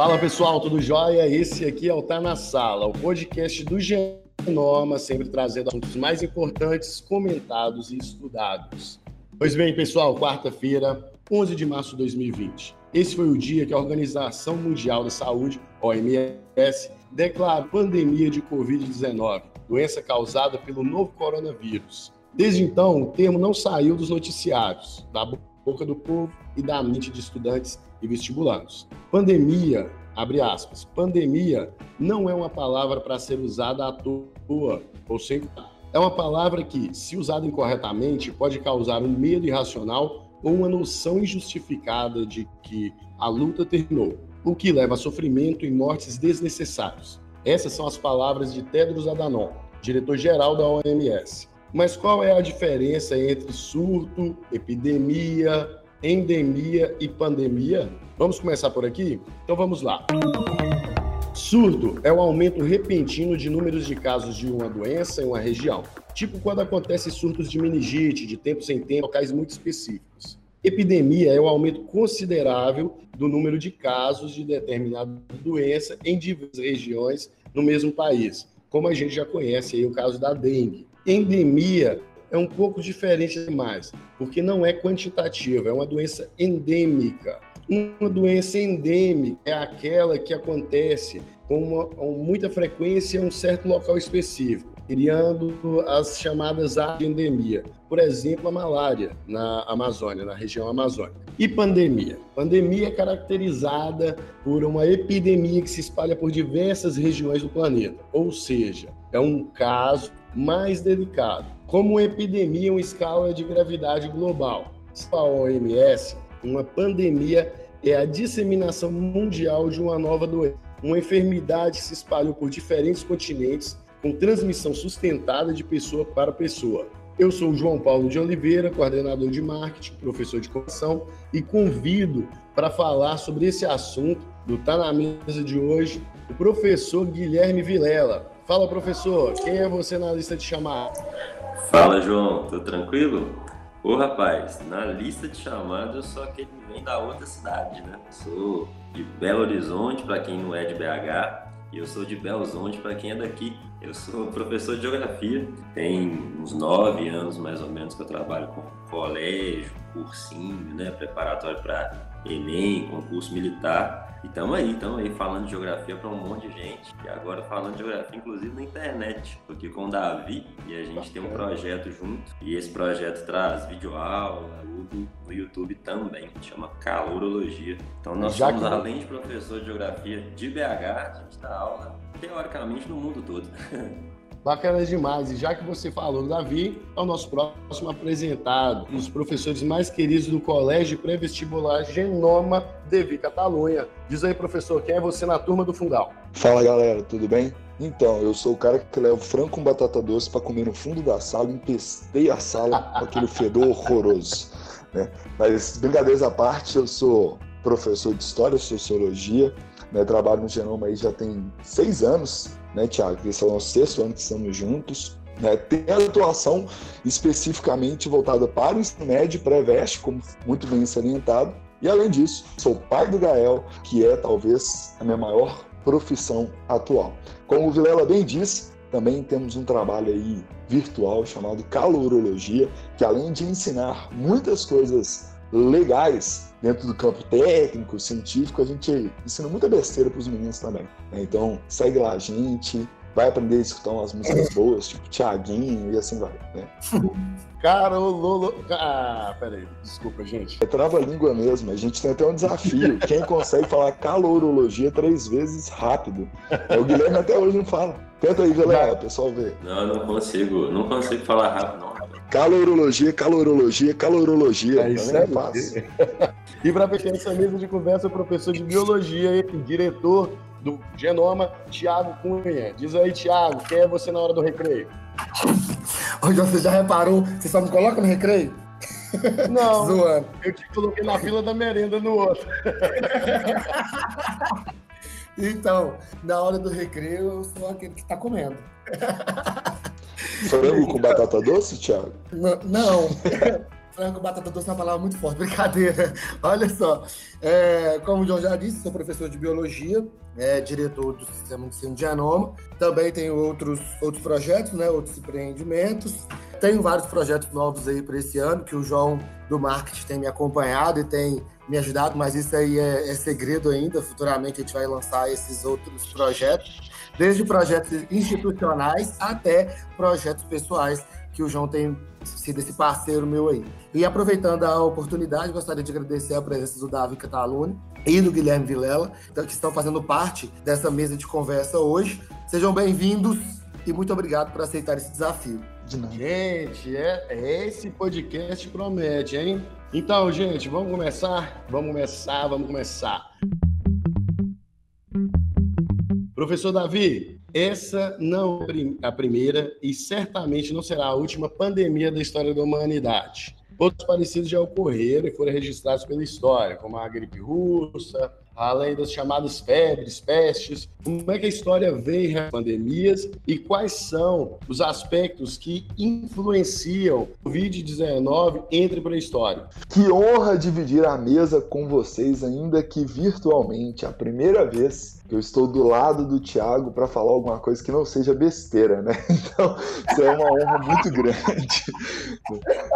Fala pessoal, tudo jóia? Esse aqui é o Tá na Sala, o podcast do Genoma, sempre trazendo assuntos mais importantes, comentados e estudados. Pois bem, pessoal, quarta-feira, 11 de março de 2020. Esse foi o dia que a Organização Mundial da Saúde, OMS, declarou pandemia de Covid-19, doença causada pelo novo coronavírus. Desde então, o termo não saiu dos noticiários, da boca do povo e da mente de estudantes e vestibulandos. Pandemia, abre aspas, pandemia não é uma palavra para ser usada à toa ou sem é uma palavra que, se usada incorretamente, pode causar um medo irracional ou uma noção injustificada de que a luta terminou, o que leva a sofrimento e mortes desnecessários. Essas são as palavras de Tedros Adhanom, diretor-geral da OMS. Mas qual é a diferença entre surto, epidemia, endemia e pandemia? Vamos começar por aqui? Então vamos lá. Surto é o aumento repentino de números de casos de uma doença em uma região, tipo quando acontece surtos de meningite, de tempo sem tempo, locais muito específicos. Epidemia é o aumento considerável do número de casos de determinada doença em diversas regiões no mesmo país, como a gente já conhece aí o caso da dengue. Endemia é um pouco diferente demais, porque não é quantitativa, é uma doença endêmica. Uma doença endêmica é aquela que acontece com, uma, com muita frequência em um certo local específico, criando as chamadas de endemia. Por exemplo, a malária na Amazônia, na região amazônica. E pandemia? Pandemia é caracterizada por uma epidemia que se espalha por diversas regiões do planeta, ou seja, é um caso mais delicado. Como uma epidemia em uma escala de gravidade global. A OMS, uma pandemia é a disseminação mundial de uma nova doença. Uma enfermidade se espalhou por diferentes continentes, com transmissão sustentada de pessoa para pessoa. Eu sou João Paulo de Oliveira, coordenador de marketing, professor de comunicação, e convido para falar sobre esse assunto do Tá na Mesa de hoje o professor Guilherme Vilela, Fala, professor, quem é você na lista de chamada? Fala, João, tudo tranquilo? Ô, rapaz, na lista de chamadas eu sou aquele que vem da outra cidade, né? Sou de Belo Horizonte, para quem não é de BH, e eu sou de Belo Horizonte para quem é daqui. Eu sou professor de geografia, tem uns nove anos mais ou menos que eu trabalho com colégio, cursinho, né? Preparatório para Enem, concurso militar. E estamos aí, estamos aí falando de geografia para um monte de gente. E agora falando de geografia, inclusive na internet. Tô aqui com o Davi e a gente tem um projeto junto. E esse projeto traz videoaula, tudo no YouTube também, que chama Calorologia. Então nós Já somos, que... além de professor de geografia de BH, a gente dá aula teoricamente no mundo todo. Bacana demais. E já que você falou, Davi, é o nosso próximo apresentado, um dos professores mais queridos do Colégio Pré-Vestibular Genoma Devi Catalunha. Diz aí, professor, quem é você na turma do Fundal? Fala, galera, tudo bem? Então, eu sou o cara que leva frango com batata doce para comer no fundo da sala, empestei a sala com aquele fedor horroroso. Né? Mas, brincadeiras à parte, eu sou professor de História e Sociologia, né? trabalho no Genoma aí já tem seis anos, né, Tiago? Esse é o nosso sexto ano que estamos juntos. Né? Tem a atuação especificamente voltada para o ensino médio pré-veste, como muito bem salientado. E além disso, sou pai do Gael, que é talvez a minha maior profissão atual. Como o Vilela bem disse, também temos um trabalho aí virtual chamado Calorologia, que além de ensinar muitas coisas legais dentro do campo técnico, científico, a gente ensina muita besteira para os meninos também. Né? Então, segue lá a gente, vai aprender a escutar umas músicas boas, tipo Tiaguinho e assim vai, né? Carololo... Ah, peraí, desculpa, gente. É trava-língua mesmo, a gente tem até um desafio. Quem consegue falar calorologia três vezes rápido? É, o Guilherme até hoje não fala. Tenta aí, galera, o pessoal ver. Não, não consigo, não consigo falar rápido, não. Calorologia, calorologia, calorologia. É isso é fácil. e para fechar essa mesa de conversa, o professor de biologia e diretor do Genoma, Tiago Cunha. Diz aí, Tiago, quem é você na hora do recreio? Ô, você já reparou? Você só me coloca no recreio? Não, Zoando. eu te coloquei na fila da merenda no outro. então, na hora do recreio, eu sou aquele que está comendo. Frango com batata doce, Thiago? Não. não. Frango, batata doce é uma palavra muito forte, brincadeira. Olha só, é, como o João já disse, sou professor de biologia, é, diretor do Sistema de Ensino de Genoma. Também tenho outros, outros projetos, né, outros empreendimentos. Tenho vários projetos novos aí para esse ano, que o João do marketing tem me acompanhado e tem me ajudado, mas isso aí é, é segredo ainda. Futuramente a gente vai lançar esses outros projetos, desde projetos institucionais até projetos pessoais que o João tem sido esse parceiro meu aí. E aproveitando a oportunidade, gostaria de agradecer a presença do Davi Catalune e do Guilherme Vilela, então, que estão fazendo parte dessa mesa de conversa hoje. Sejam bem-vindos e muito obrigado por aceitar esse desafio. Gente, é, é, esse podcast promete, hein? Então, gente, vamos começar? Vamos começar, vamos começar. Professor Davi, essa não é a primeira e certamente não será a última pandemia da história da humanidade. Outros parecidos já ocorreram e foram registrados pela história, como a gripe russa, além das chamadas febres, pestes. Como é que a história vê as pandemias e quais são os aspectos que influenciam o Covid-19 entre para a história? Que honra dividir a mesa com vocês, ainda que virtualmente, a primeira vez eu estou do lado do Thiago para falar alguma coisa que não seja besteira, né? Então, isso é uma honra muito grande.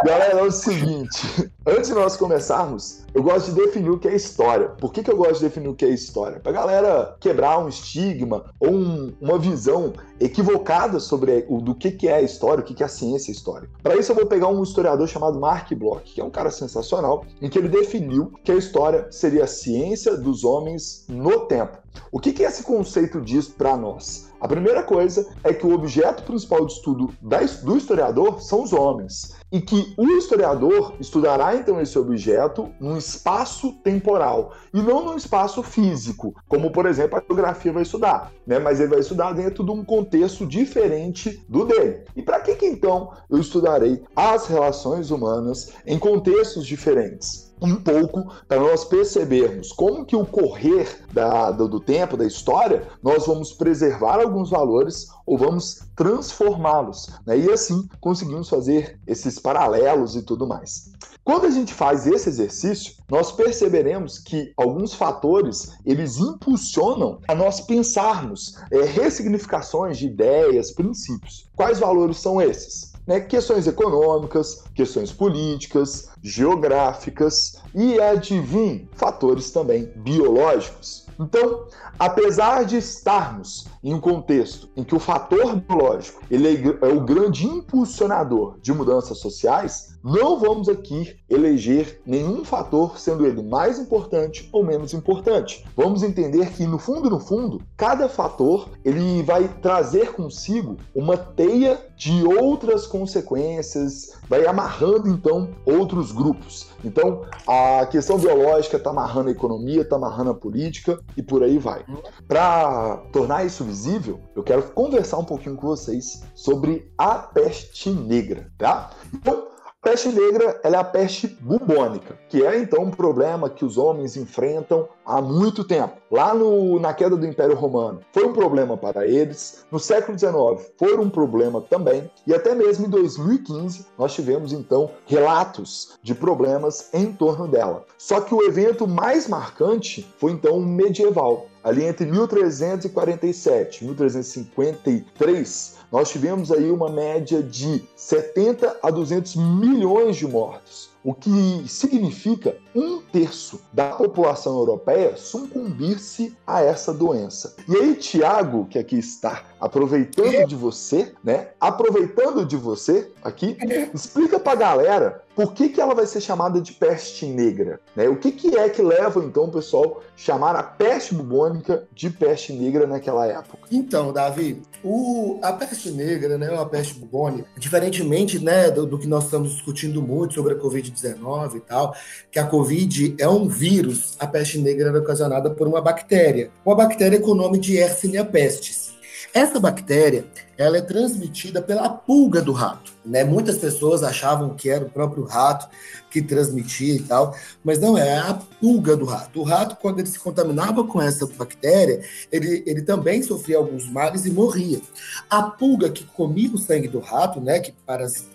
Galera, é o seguinte: antes de nós começarmos, eu gosto de definir o que é história. Por que, que eu gosto de definir o que é história? Para galera quebrar um estigma ou um, uma visão equivocada sobre o, do que, que é a história, o que, que é a ciência histórica. Para isso, eu vou pegar um historiador chamado Mark Bloch, que é um cara sensacional, em que ele definiu que a história seria a ciência dos homens no tempo. O que, que esse conceito diz para nós? A primeira coisa é que o objeto principal de estudo do historiador são os homens. E que o historiador estudará então esse objeto num espaço temporal e não num espaço físico, como por exemplo a geografia vai estudar, né? Mas ele vai estudar dentro de um contexto diferente do dele. E para que, que então eu estudarei as relações humanas em contextos diferentes? Um pouco para nós percebermos como que o correr da, do, do tempo, da história, nós vamos preservar alguns valores ou vamos transformá-los. Né? E assim conseguimos fazer esses paralelos e tudo mais. Quando a gente faz esse exercício, nós perceberemos que alguns fatores eles impulsionam a nós pensarmos é, ressignificações de ideias, princípios. Quais valores são esses? Né, questões econômicas, questões políticas, geográficas e, adivinhe, fatores também biológicos. Então, apesar de estarmos em um contexto em que o fator biológico ele é o grande impulsionador de mudanças sociais, não vamos aqui eleger nenhum fator sendo ele mais importante ou menos importante. Vamos entender que no fundo, no fundo, cada fator ele vai trazer consigo uma teia de outras consequências, vai amarrando então outros grupos. Então, a questão biológica está amarrando a economia, está amarrando a política e por aí vai. Para tornar isso visível, eu quero conversar um pouquinho com vocês sobre a peste negra, tá? Então, peste negra é a peste bubônica, que é então um problema que os homens enfrentam há muito tempo. Lá no, na queda do Império Romano foi um problema para eles, no século XIX foi um problema também, e até mesmo em 2015 nós tivemos então relatos de problemas em torno dela. Só que o evento mais marcante foi então medieval, ali entre 1347 e 1353 nós tivemos aí uma média de 70 a 200 milhões de mortos o que significa um terço da população europeia sucumbir-se a essa doença. E aí, Tiago, que aqui está aproveitando de você, né? Aproveitando de você aqui, explica para a galera por que, que ela vai ser chamada de peste negra, né? O que, que é que leva então o pessoal chamar a peste bubônica de peste negra naquela época? Então, Davi, o, a peste negra, né, a peste bubônica, diferentemente, né, do, do que nós estamos discutindo muito sobre a Covid Covid-19 e tal, que a Covid é um vírus, a peste negra era ocasionada por uma bactéria, uma bactéria com o nome de Yersinia pestis. Essa bactéria, ela é transmitida pela pulga do rato. Né? Muitas pessoas achavam que era o próprio rato que transmitia e tal, mas não é a pulga do rato. O rato, quando ele se contaminava com essa bactéria, ele, ele também sofria alguns males e morria. A pulga que comia o sangue do rato, né, que,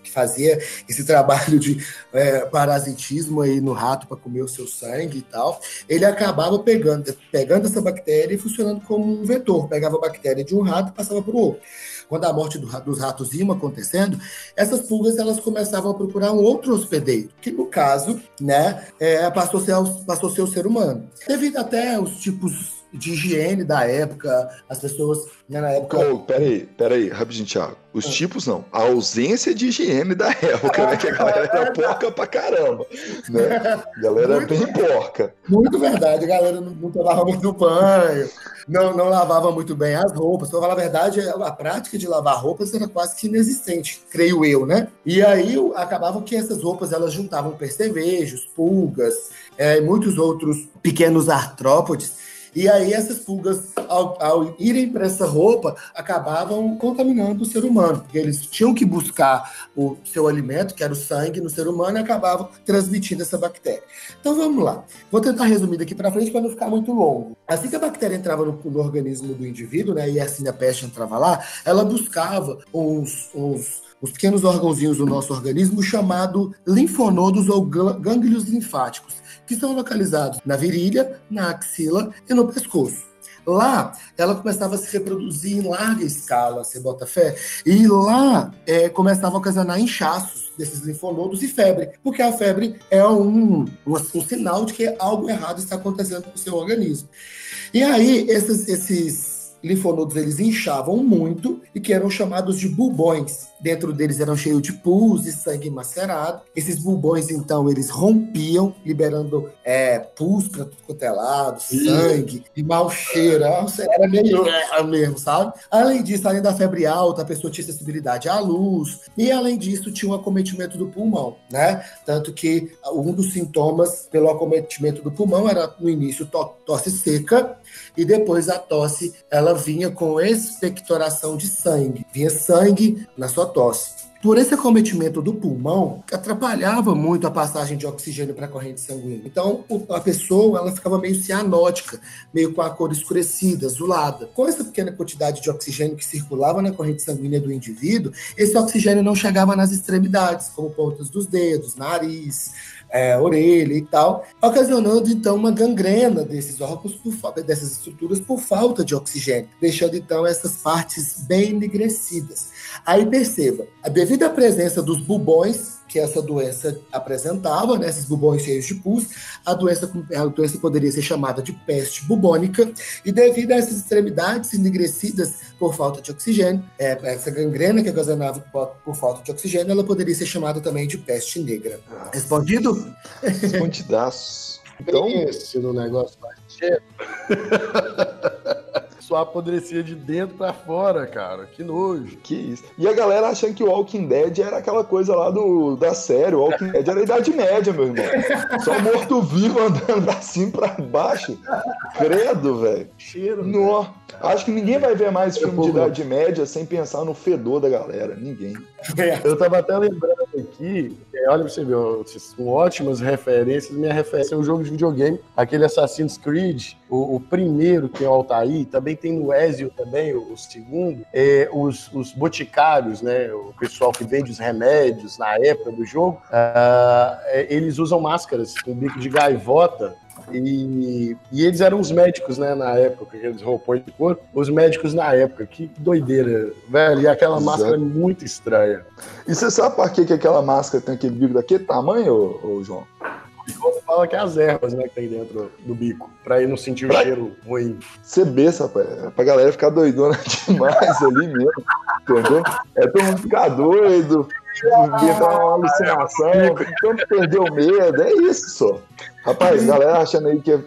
que fazia esse trabalho de é, parasitismo aí no rato para comer o seu sangue e tal, ele acabava pegando, pegando essa bactéria e funcionando como um vetor. Pegava a bactéria de um rato e passava para o outro quando a morte do, dos ratos ia acontecendo, essas pulgas elas começavam a procurar um outro hospedeiro, que no caso, né, é, passou, a ser, passou ser o ser humano. Devido até aos tipos de higiene da época, as pessoas né, na época. Oh, peraí, peraí, rapidinho, Thiago. Os ah. tipos não, a ausência de higiene da época, né? Que a galera era porca pra caramba. Né? A galera muito, bem porca. Muito verdade, a galera não, não tomava muito banho, não, não lavava muito bem as roupas. Pra falar a verdade, a prática de lavar roupas era quase que inexistente, creio eu, né? E aí acabava que essas roupas elas juntavam percevejos, pulgas, é, muitos outros pequenos artrópodes e aí essas pulgas, ao, ao irem para essa roupa, acabavam contaminando o ser humano, porque eles tinham que buscar o seu alimento, que era o sangue, no ser humano, e acabavam transmitindo essa bactéria. Então vamos lá. Vou tentar resumir daqui para frente para não ficar muito longo. Assim que a bactéria entrava no, no, organismo do indivíduo, né, e assim a peste entrava lá, ela buscava uns os pequenos órgãozinhos do nosso organismo chamado linfonodos ou gânglios linfáticos que são localizados na virilha, na axila e no pescoço. Lá, ela começava a se reproduzir em larga escala, você bota fé, e lá é, começava a ocasionar inchaços desses linfonodos e febre, porque a febre é um, um, um sinal de que algo errado está acontecendo com o seu organismo. E aí, esses, esses linfonodos eles inchavam muito e que eram chamados de bulbões. Dentro deles eram cheios de pus e sangue macerado. Esses bulbões, então, eles rompiam, liberando é, pus para tudo quanto é lado, sangue e mau cheiro. Era meio é, mesmo, sabe? Além disso, além da febre alta, a pessoa tinha sensibilidade à luz e, além disso, tinha um acometimento do pulmão, né? Tanto que um dos sintomas pelo acometimento do pulmão era, no início, to tosse seca e depois a tosse ela vinha com expectoração de sangue, vinha sangue na sua tosse. Por esse acometimento do pulmão, atrapalhava muito a passagem de oxigênio para a corrente sanguínea. Então, a pessoa ela ficava meio cianótica, meio com a cor escurecida, azulada. Com essa pequena quantidade de oxigênio que circulava na corrente sanguínea do indivíduo, esse oxigênio não chegava nas extremidades, como pontas dos dedos, nariz, é, orelha e tal, ocasionando então uma gangrena desses órgãos, por, dessas estruturas, por falta de oxigênio, deixando então essas partes bem enegrecidas. Aí perceba, devido à presença dos bubões que essa doença apresentava, né, esses bubões cheios de pus, a doença, a doença poderia ser chamada de peste bubônica, e devido a essas extremidades enegrecidas por falta de oxigênio, é, essa gangrena que ocasionava por, por, falta de oxigênio, ela poderia ser chamada também de peste negra. Respondido? Respondidaço. Então, esse no negócio só apodrecia de dentro para fora, cara. Que nojo. Que isso. E a galera achando que o Walking Dead era aquela coisa lá do, da série. O Walking Dead era a Idade Média, meu irmão. Só morto-vivo andando cima pra baixo. Credo, velho. Cheiro. No. Acho que ninguém vai ver mais filme de Idade Média sem pensar no fedor da galera. Ninguém. Eu tava até lembrando aqui, olha pra você ver, ótimas referências. Minha referência é um jogo de videogame, aquele Assassin's Creed, o, o primeiro que é o Altair, também tem no Ezio também, o, o segundo, é, os, os boticários, né, o pessoal que vende os remédios na época do jogo, uh, eles usam máscaras com bico de gaivota e, e, eles eram os médicos, né, na época, aqueles roupões de couro, os médicos na época, que doideira, velho, e aquela Exato. máscara é muito estranha. E você sabe por que, que aquela máscara tem aquele bico daquele tamanho, ô, ô João? fala que é as ervas, né, que tem dentro do bico, pra ir não sentir pra... o cheiro ruim. Você besta, rapaz. É pra galera ficar doidona demais ali mesmo, entendeu? É todo mundo ficar doido, ter uma alucinação, tanto perder o medo, é isso. Rapaz, galera achando aí que é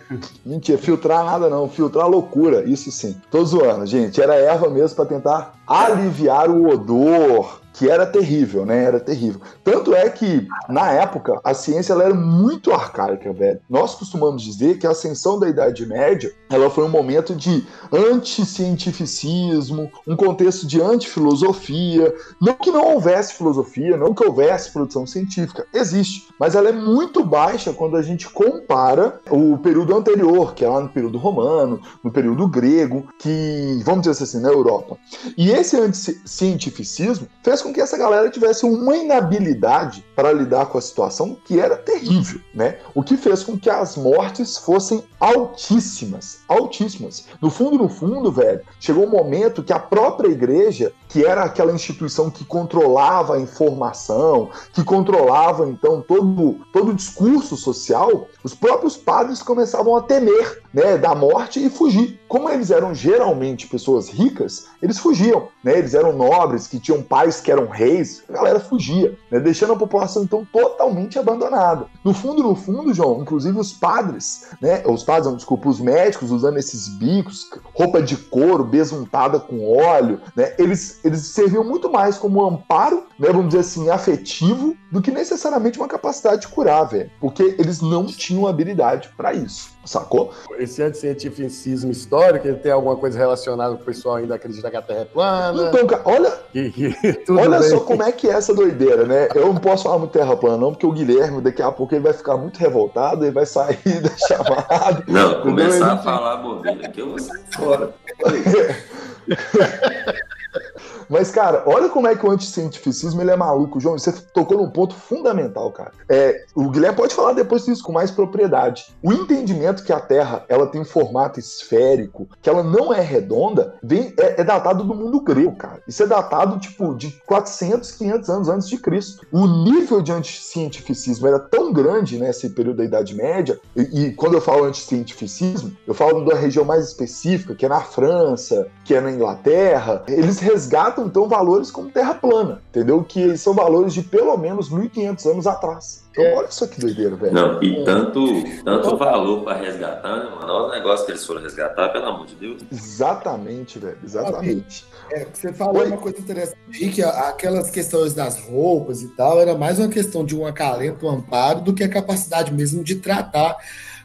mentira, filtrar nada não, filtrar loucura, isso sim. Tô zoando, gente. Era erva mesmo para tentar aliviar o odor que era terrível, né? Era terrível. Tanto é que, na época, a ciência ela era muito arcaica, velho. Nós costumamos dizer que a ascensão da Idade Média ela foi um momento de anticientificismo, um contexto de antifilosofia. Não que não houvesse filosofia, não que houvesse produção científica. Existe, mas ela é muito baixa quando a gente compara o período anterior, que é lá no período romano, no período grego, que, vamos dizer assim, na Europa. E esse anticientificismo fez com que essa galera tivesse uma inabilidade para lidar com a situação que era terrível, né? O que fez com que as mortes fossem altíssimas, altíssimas. No fundo, no fundo, velho, chegou um momento que a própria igreja, que era aquela instituição que controlava a informação, que controlava então todo todo o discurso social, os próprios padres começavam a temer, né, da morte e fugir. Como eles eram geralmente pessoas ricas, eles fugiam, né? Eles eram nobres que tinham pais que eram reis, a galera fugia, né? deixando a população então totalmente abandonada. No fundo, no fundo, João, inclusive os padres, né? Os padres, não, desculpa, os médicos usando esses bicos, roupa de couro, besuntada com óleo, né? Eles, eles serviam muito mais como um amparo, né? Vamos dizer assim, afetivo, do que necessariamente uma capacidade de curar, velho. Porque eles não tinham habilidade para isso. Sacou? Esse anticientificismo histórico, ele tem alguma coisa relacionada com o pessoal ainda acredita que a Terra é plana? Então, cara, olha, que, que, olha só como é que é essa doideira, né? Eu não posso falar muito Terra plana, não, porque o Guilherme, daqui a pouco, ele vai ficar muito revoltado, ele vai sair da chamada. Não, começar a falar bobeira aqui, eu vou sair fora. Mas, cara, olha como é que o anticientificismo ele é maluco, João. Você tocou num ponto fundamental, cara. É, o Guilherme pode falar depois disso com mais propriedade. O entendimento que a Terra ela tem um formato esférico, que ela não é redonda, vem, é, é datado do mundo grego, cara. Isso é datado, tipo, de 400, 500 anos antes de Cristo. O nível de anticientificismo era tão grande nesse período da Idade Média, e, e quando eu falo anticientificismo, eu falo da região mais específica, que é na França, que é na Inglaterra. Eles resgatam então valores como terra plana, entendeu? Que são valores de pelo menos 1.500 anos atrás. Então, olha só que doideira, velho. Não, e tanto, tanto valor para resgatar, né, mano? Olha o negócio que eles foram resgatar, pelo amor de Deus. Exatamente, velho. Exatamente. É, você falou Oi? uma coisa interessante, que aquelas questões das roupas e tal, era mais uma questão de um acalento, um amparo, do que a capacidade mesmo de tratar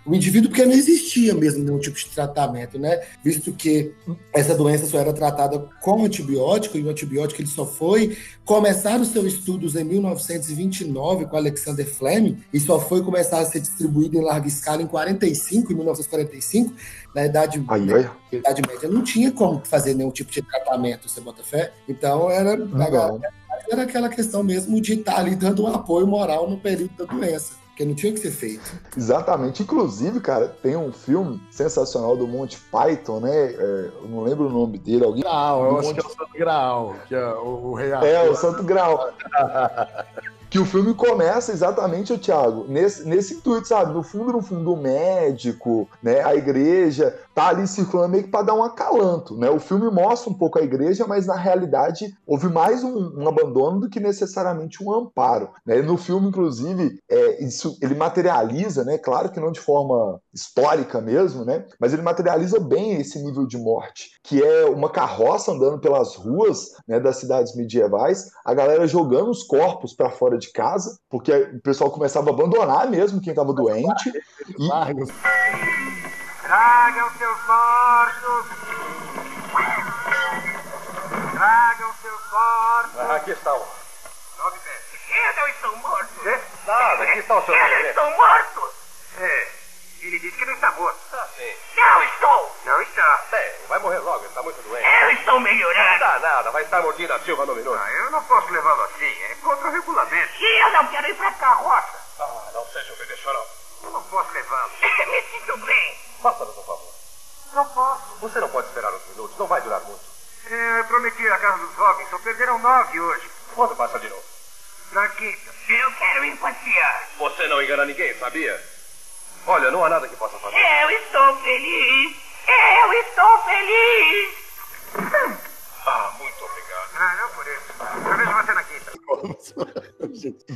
o indivíduo, porque não existia mesmo nenhum tipo de tratamento, né? Visto que essa doença só era tratada com antibiótico, e o antibiótico ele só foi começar os seus estudos em 1929 com Alexander Fleming, e só foi começar a ser distribuído em larga escala em 45, em 1945, na idade, ai, ai. idade média não tinha como fazer nenhum tipo de tratamento, você bota fé? Então era, era aquela questão mesmo de estar ali dando um apoio moral no período da doença porque não tinha que ser feito. Exatamente. Inclusive, cara, tem um filme sensacional do Monty Python, né? É, eu não lembro o nome dele. Alguém... Graal, eu acho Monte... que é o Santo Graal, que é o, o rei É, o Santo Graal. que o filme começa exatamente, Thiago, nesse, nesse intuito, sabe? No fundo, no fundo, o médico, né, a igreja, tá ali circulando meio que para dar um acalanto, né? O filme mostra um pouco a igreja, mas na realidade houve mais um, um abandono do que necessariamente um amparo, né? No filme, inclusive, é, isso ele materializa, né? Claro que não de forma histórica mesmo, né? Mas ele materializa bem esse nível de morte, que é uma carroça andando pelas ruas, né, das cidades medievais, a galera jogando os corpos para fora de casa, porque o pessoal começava a abandonar mesmo quem estava doente. E... Tragam seus mortos! Tragam seus mortos! Ah, aqui estão. Nove pés. Eu não estou morto! Quê? Nada, aqui estão seus Eu não estou morto! É, ele disse que não está morto. Ah, sim. Não estou! Não está. Bem, vai morrer logo, ele está muito doente. Eu estou melhorando! Não dá nada, vai estar mordido a Silva no minuto. Ah, eu não posso levá-lo assim, é contra o regulamento. E eu não quero ir para a carroça! Ah, não seja obedecido. Eu não posso levá-lo. Me sinto bem! Faça-nos um favor. Não posso. Você não pode esperar uns minutos, não vai durar muito. É, eu prometi à casa dos Robinson, perderam nove hoje. Quando passa de novo? Na quinta. Eu quero ir passear. Você não engana ninguém, sabia? Olha, não há nada que possa fazer. Eu estou feliz. Eu estou feliz. Ah, muito obrigado. Ah, não por isso. Eu vejo você na.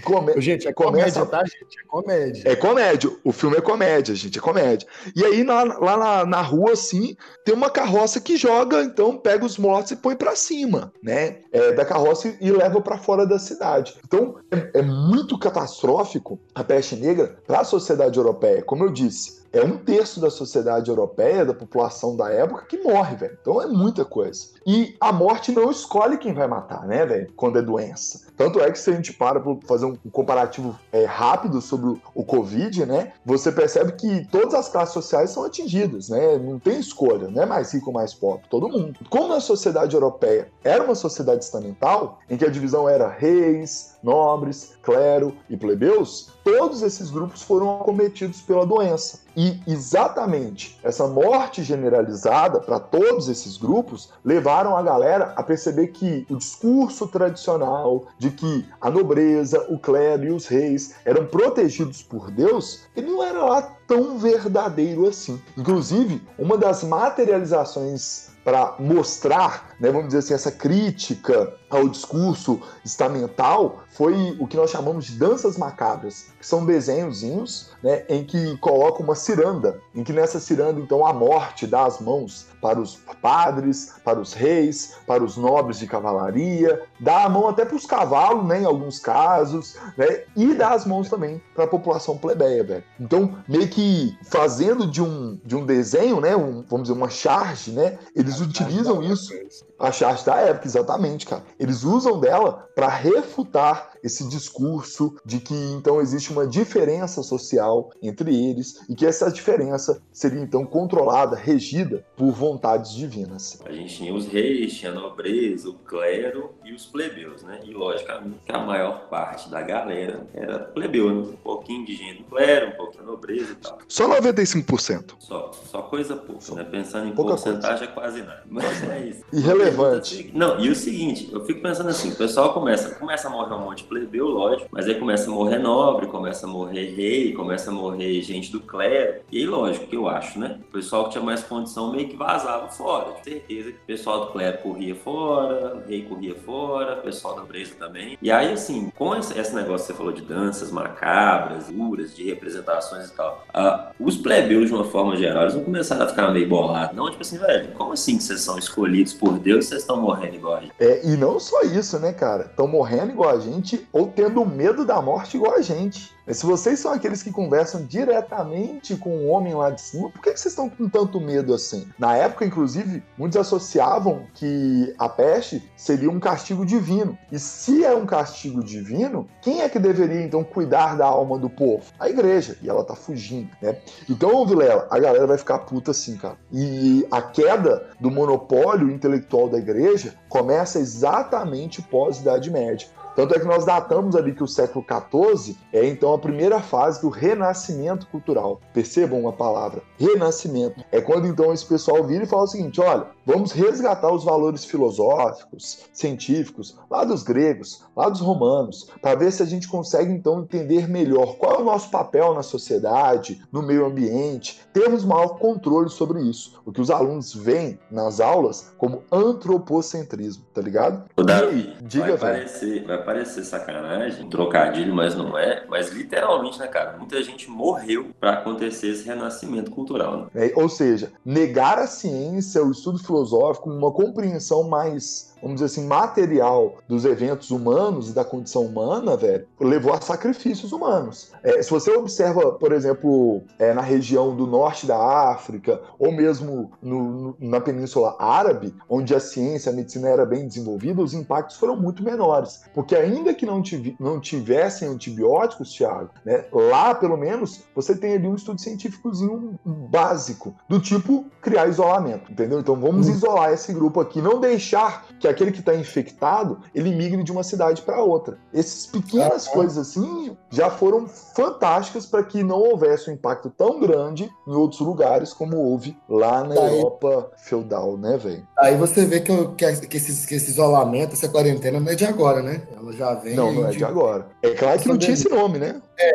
Come... Gente, é comédia, tá, gente? É comédia. É comédia. O filme é comédia, gente. É comédia. E aí, lá, lá na, na rua, assim, tem uma carroça que joga, então pega os mortos e põe para cima, né? É, da carroça e leva para fora da cidade. Então, é, é muito catastrófico a peste negra para a sociedade europeia. Como eu disse, é um terço da sociedade europeia, da população da época, que morre, velho. Então é muita coisa. E a morte não escolhe quem vai matar, né, velho? Quando é doença. Tanto é que se a gente para para fazer um comparativo é, rápido sobre o Covid, né? Você percebe que todas as classes sociais são atingidas, né? Não tem escolha, não é mais rico ou mais pobre, todo mundo. Como a sociedade europeia era uma sociedade estamental, em que a divisão era reis, nobres, clero e plebeus, todos esses grupos foram acometidos pela doença. E exatamente essa morte generalizada para todos esses grupos levaram a galera a perceber que o discurso tradicional de que a nobreza, o clero e os reis eram protegidos por Deus, ele não era lá tão verdadeiro assim. Inclusive, uma das materializações para mostrar, né, vamos dizer assim, essa crítica ao discurso estamental foi o que nós chamamos de danças macabras, que são desenhozinhos né, em que coloca uma ciranda, em que nessa ciranda então a morte dá as mãos para os padres, para os reis, para os nobres de cavalaria, dá a mão até para os cavalos, né, em alguns casos, né, e dá as mãos também para a população plebeia, velho. Então, meio que fazendo de um, de um desenho, né, um, vamos dizer, uma charge, né, eles utilizam isso, a charge da época, exatamente, cara. Eles usam dela para refutar esse discurso de que então existe uma diferença social entre eles e que essa diferença seria então controlada, regida por vontades divinas. A gente tinha os reis, tinha a nobreza, o clero e os plebeus, né? E logicamente a maior parte da galera era plebeu, né? um pouquinho de gente do clero, um pouquinho da nobreza e tal. Só 95%. Só, só coisa pouca, né? Pensando em Pouca porcentagem coisa. é quase nada. Mas é isso. Irrelevante. Não, e o seguinte, eu fico pensando assim, o pessoal começa, começa a morrer um monte de plebeu, lógico, mas aí começa a morrer nobre, começa a morrer rei, começa a morrer gente do clero. E aí, lógico, que eu acho, né? O pessoal que tinha mais condição meio que vazava fora. De certeza que o pessoal do clero corria fora, o rei corria fora, o pessoal da nobreza também. E aí, assim, com esse, negócio que você falou de danças macabras, duras, de representações e tal, uh, os plebeus, de uma forma geral, eles vão começar a ficar meio bolados. Não, tipo assim, velho, como assim que vocês são escolhidos por Deus e vocês estão morrendo igual a gente? É, e não só isso, né, cara? Estão morrendo igual a gente ou tendo medo da morte igual a gente. Mas se vocês são aqueles que conversam diretamente com o homem lá de cima, por que vocês estão com tanto medo assim? Na época, inclusive, muitos associavam que a peste seria um castigo divino. E se é um castigo divino, quem é que deveria então cuidar da alma do povo? A igreja. E ela tá fugindo, né? Então, Vilela, a galera vai ficar puta assim, cara. E a queda do monopólio intelectual da igreja começa exatamente pós-Idade Média. Tanto é que nós datamos ali que o século XIV é então a primeira fase do renascimento cultural. Percebam uma palavra, renascimento. É quando então esse pessoal vira e fala o seguinte: olha, vamos resgatar os valores filosóficos, científicos, lá dos gregos, lá dos romanos, para ver se a gente consegue então entender melhor qual é o nosso papel na sociedade, no meio ambiente, termos maior controle sobre isso. O que os alunos veem nas aulas como antropocentrismo, tá ligado? Davi, diga, vai parecer, vai parecer sacanagem, trocadilho, mas não é. Mas literalmente, né, cara? Muita gente morreu para acontecer esse renascimento cultural. Né? É, ou seja, negar a ciência, o estudo filosófico, uma compreensão mais vamos dizer assim, material dos eventos humanos e da condição humana, velho, levou a sacrifícios humanos. É, se você observa, por exemplo, é, na região do norte da África, ou mesmo no, no, na Península Árabe, onde a ciência, a medicina era bem desenvolvida, os impactos foram muito menores. Porque ainda que não, tiv não tivessem antibióticos, Thiago, né, lá pelo menos você tem ali um estudo científicozinho básico, do tipo criar isolamento, entendeu? Então vamos hum. isolar esse grupo aqui, não deixar que aquele que está infectado ele migre de uma cidade para outra. Essas pequenas ah, coisas assim já foram fantásticas para que não houvesse um impacto tão grande em outros lugares como houve lá na Aí, Europa feudal, né, velho? Aí você vê que, que, que, esse, que esse isolamento, essa quarentena não é de agora, né? Ela já vem. Não, não é de agora. É claro que não tinha esse nome, né? É.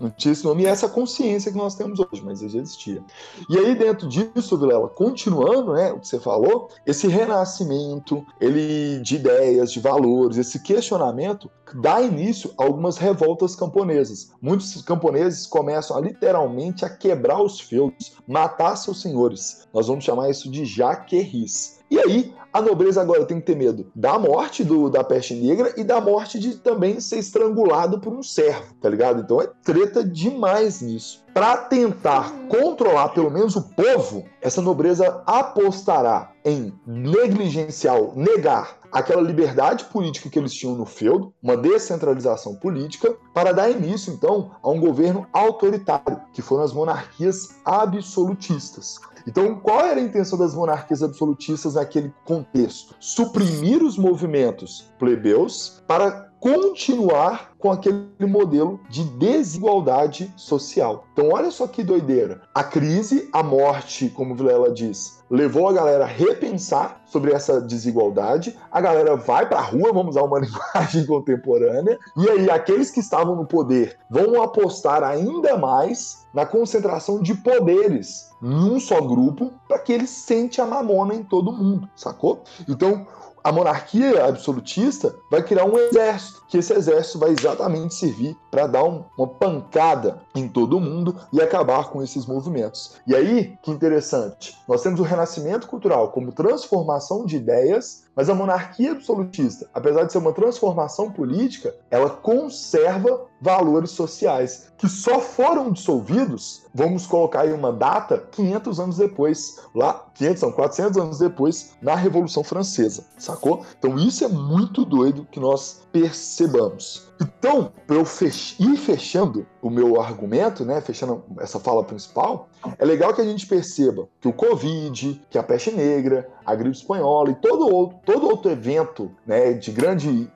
Não tinha esse nome e essa consciência que nós temos hoje, mas já existia. E aí, dentro disso, Vilela, continuando, né, o que você falou, esse renascimento, ele de ideias, de valores, esse questionamento dá início a algumas revoltas camponesas. Muitos camponeses começam a literalmente a quebrar os feudos, matar seus senhores. Nós vamos chamar isso de jaquerris. E aí, a nobreza agora tem que ter medo da morte do, da peste negra e da morte de também ser estrangulado por um servo, tá ligado? Então é treta demais nisso. Para tentar controlar pelo menos o povo, essa nobreza apostará em negligenciar, negar aquela liberdade política que eles tinham no feudo, uma descentralização política, para dar início então a um governo autoritário, que foram as monarquias absolutistas. Então, qual era a intenção das monarquias absolutistas naquele contexto? Suprimir os movimentos plebeus para continuar com aquele modelo de desigualdade social. Então, olha só que doideira. A crise, a morte, como Vilela diz, levou a galera a repensar sobre essa desigualdade. A galera vai para a rua, vamos usar uma linguagem contemporânea, e aí aqueles que estavam no poder vão apostar ainda mais na concentração de poderes num só grupo para que ele sente a mamona em todo mundo, sacou? Então, a monarquia absolutista vai criar um exército, que esse exército vai exatamente servir para dar um, uma pancada em todo mundo e acabar com esses movimentos. E aí, que interessante, nós temos o renascimento cultural como transformação de ideias, mas a monarquia absolutista, apesar de ser uma transformação política, ela conserva valores sociais que só foram dissolvidos, vamos colocar aí uma data, 500 anos depois, lá, 500 são 400 anos depois, na Revolução Francesa, sacou? Então isso é muito doido que nós percebamos. Então, para eu fech ir fechando o meu argumento, né, fechando essa fala principal, é legal que a gente perceba que o Covid, que a peste negra, a gripe espanhola e todo outro, todo outro evento né, de, grande,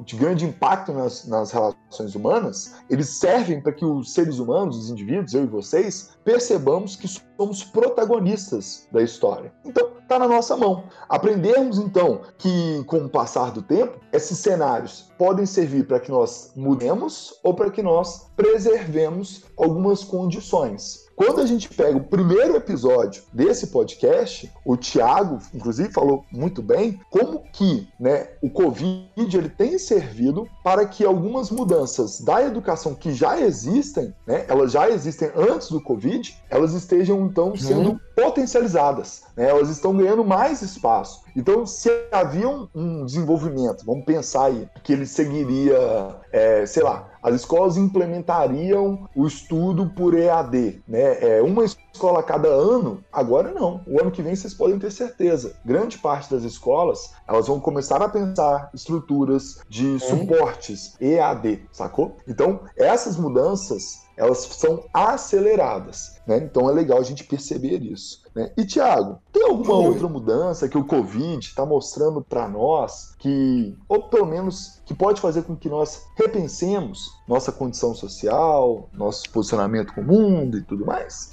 de grande impacto nas, nas relações humanas, eles servem para que os seres humanos, os indivíduos, eu e vocês, percebamos que somos protagonistas da história. Então, está na nossa mão. Aprendermos, então, que com o passar do tempo, esses cenários podem servir para que nós mudemos ou para que nós preservemos algumas condições. Quando a gente pega o primeiro episódio desse podcast, o Tiago, inclusive, falou muito bem como que né, o Covid ele tem servido para que algumas mudanças da educação que já existem, né, elas já existem antes do Covid, elas estejam então sendo uhum. potencializadas, né, elas estão ganhando mais espaço. Então, se havia um, um desenvolvimento, vamos pensar aí, que ele seguiria, é, sei lá, as escolas implementariam o estudo por EAD, né? É uma escola a cada ano. Agora não. O ano que vem vocês podem ter certeza. Grande parte das escolas elas vão começar a pensar estruturas de suportes EAD, sacou? Então essas mudanças elas são aceleradas, né? Então é legal a gente perceber isso. Né? E Tiago, tem alguma outra mudança que o Covid está mostrando para nós que, ou pelo menos que pode fazer com que nós repensemos nossa condição social, nosso posicionamento com o mundo e tudo mais?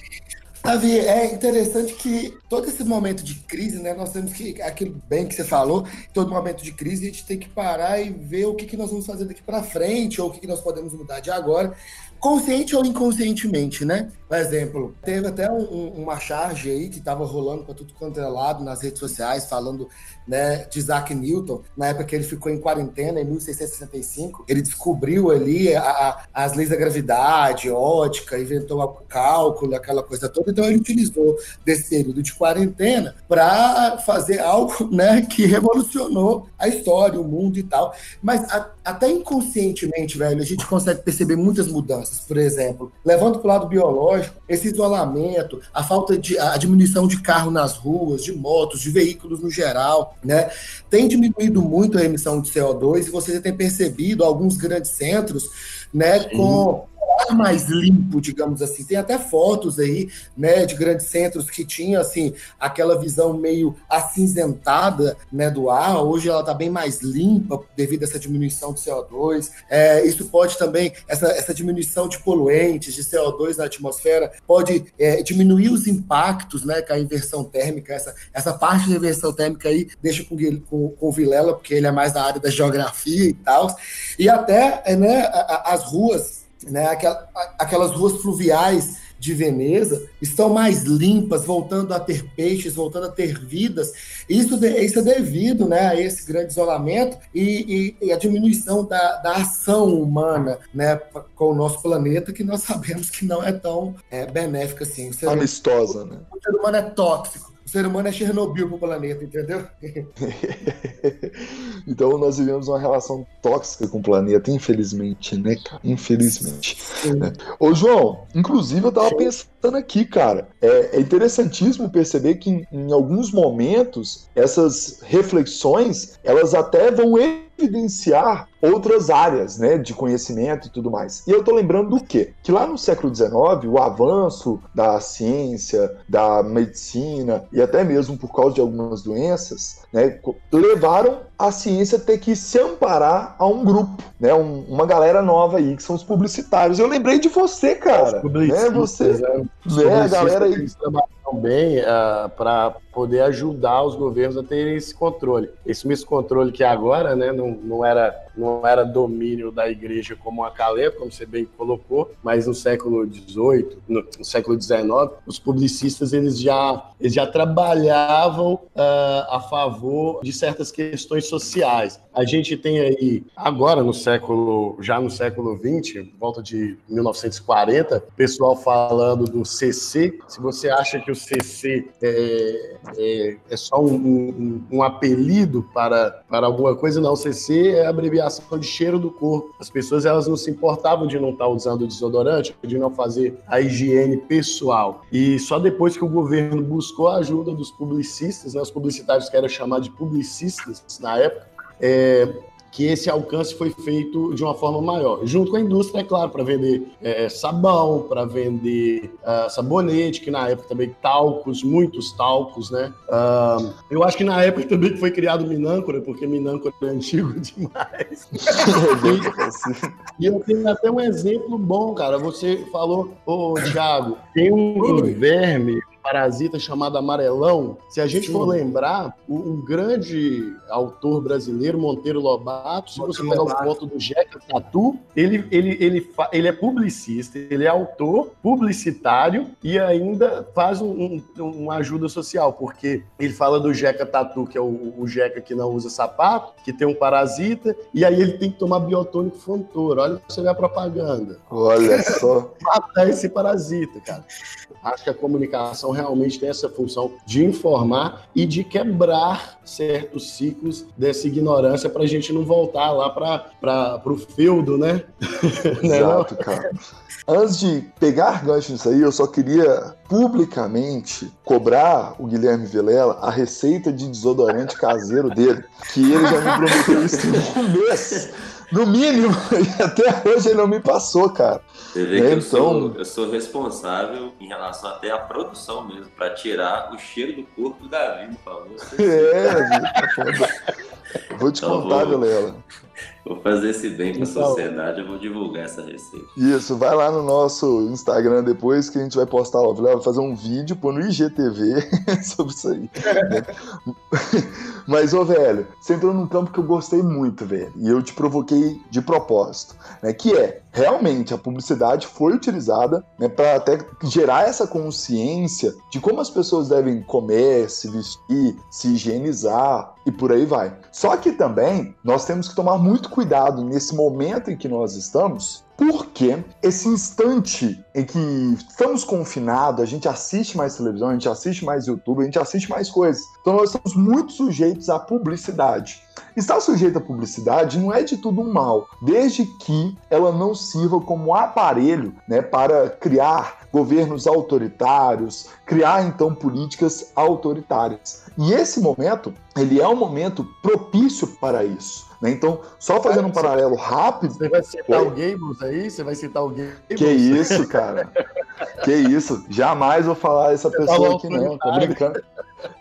Davi, é interessante que todo esse momento de crise, né, nós temos que, aquilo bem que você falou, todo momento de crise a gente tem que parar e ver o que, que nós vamos fazer daqui para frente, ou o que, que nós podemos mudar de agora, consciente ou inconscientemente, né? Por exemplo, teve até um, uma charge aí que estava rolando para tudo quanto é lado nas redes sociais, falando né, de Isaac Newton, na época que ele ficou em quarentena, em 1665. Ele descobriu ali a, a, as leis da gravidade, ótica, inventou o cálculo, aquela coisa toda. Então, ele utilizou desse período de quarentena para fazer algo né, que revolucionou a história, o mundo e tal. Mas a, até inconscientemente, velho, a gente consegue perceber muitas mudanças. Por exemplo, levando para o lado biológico, esse isolamento, a falta de a diminuição de carro nas ruas, de motos, de veículos no geral, né? Tem diminuído muito a emissão de CO2 e você tem percebido alguns grandes centros, né, com tá mais limpo, digamos assim. Tem até fotos aí, né, de grandes centros que tinha assim aquela visão meio acinzentada, né, do ar. Hoje ela tá bem mais limpa devido a essa diminuição do CO2. É, isso pode também essa, essa diminuição de poluentes, de CO2 na atmosfera, pode é, diminuir os impactos, né, com a inversão térmica. Essa, essa parte da inversão térmica aí deixa com, com, com o Vilela, porque ele é mais da área da geografia e tal. E até, é, né, as ruas, né, aquelas ruas fluviais de Veneza estão mais limpas, voltando a ter peixes, voltando a ter vidas. Isso, isso é devido né, a esse grande isolamento e, e, e a diminuição da, da, ação humana né, com o nosso planeta, que nós sabemos que não é tão é, benéfica assim. O Amistosa, humano, né? O ser humano é tóxico ser humano é Chernobyl pro planeta, entendeu? então nós vivemos uma relação tóxica com o planeta, infelizmente, né, cara? Infelizmente. Né? Ô, João, inclusive eu tava Sim. pensando aqui, cara, é, é interessantíssimo perceber que em, em alguns momentos essas reflexões, elas até vão evidenciar outras áreas né, de conhecimento e tudo mais. E eu estou lembrando do quê? Que lá no século XIX, o avanço da ciência, da medicina e até mesmo por causa de algumas doenças, né, levaram a ciência ter que se amparar a um grupo, né, um, uma galera nova aí, que são os publicitários. Eu lembrei de você, cara. Os né, você, né, né a galera aí também uh, para poder ajudar os governos a terem esse controle. Esse mesmo controle que agora né, não, não, era, não era domínio da igreja como a Caleb, como você bem colocou, mas no século XVIII, no, no século XIX, os publicistas eles já, eles já trabalhavam uh, a favor de certas questões sociais. A gente tem aí, agora no século, já no século XX, volta de 1940, pessoal falando do CC. Se você acha que o CC é, é, é só um, um, um, apelido para, para alguma coisa, não. CC é a abreviação de cheiro do corpo. As pessoas elas não se importavam de não estar usando desodorante, de não fazer a higiene pessoal. E só depois que o governo buscou a ajuda dos publicistas, né, os publicitários que eram chamados de publicistas na época, é, que esse alcance foi feito de uma forma maior, junto com a indústria, é claro, para vender é, sabão, para vender uh, sabonete, que na época também talcos, muitos talcos, né? Uh, eu acho que na época também foi criado Minâncora, porque Minâncora é antigo demais. e, e, eu tenho até um exemplo bom, cara. Você falou, ô Thiago, tem um, um verme parasita chamado Amarelão. Se a gente Sim. for lembrar, um grande autor brasileiro, Monteiro Lobato, se você pegar o foto do Jeca Tatu, ele, ele, ele, ele é publicista, ele é autor, publicitário e ainda faz um, um, uma ajuda social, porque ele fala do Jeca Tatu, que é o, o Jeca que não usa sapato, que tem um parasita, e aí ele tem que tomar biotônico fontor. Olha você vê a propaganda. Olha só. Matar esse parasita, cara. Acho que a comunicação realmente tem essa função de informar e de quebrar certos ciclos dessa ignorância para a gente não voltar lá para o feudo, né? né Exato, cara. Antes de pegar gancho nisso aí, eu só queria publicamente cobrar o Guilherme Vilela a receita de desodorante caseiro dele, que ele já me prometeu isso no mês. No mínimo, e até hoje ele não me passou, cara. Você vê é, que eu, então... sou, eu sou responsável em relação até à produção mesmo, para tirar o cheiro do corpo do Davi, por favor. É, Vou te então, contar, vou... Vilela. Vou fazer esse bem para a então, sociedade, eu vou divulgar essa receita. Isso, vai lá no nosso Instagram depois que a gente vai postar, ó, vai fazer um vídeo, pôr no IGTV sobre isso aí. Mas, ô, velho, você entrou num campo que eu gostei muito, velho, e eu te provoquei de propósito, né, que é, realmente, a publicidade foi utilizada né, para até gerar essa consciência de como as pessoas devem comer, se vestir, se higienizar e por aí vai. Só que também, nós temos que tomar muito cuidado nesse momento em que nós estamos, porque esse instante em que estamos confinados, a gente assiste mais televisão, a gente assiste mais YouTube, a gente assiste mais coisas. Então nós estamos muito sujeitos à publicidade. Estar sujeito à publicidade não é de tudo um mal, desde que ela não sirva como aparelho né, para criar governos autoritários, criar então políticas autoritárias. E esse momento, ele é um momento propício para isso. Né? Então, só fazendo um paralelo rápido. Você vai citar Oi? o Gables aí? Você vai citar o Gables? Que isso, cara. que isso. Jamais vou falar essa Você pessoa aqui, não. Tô brincando.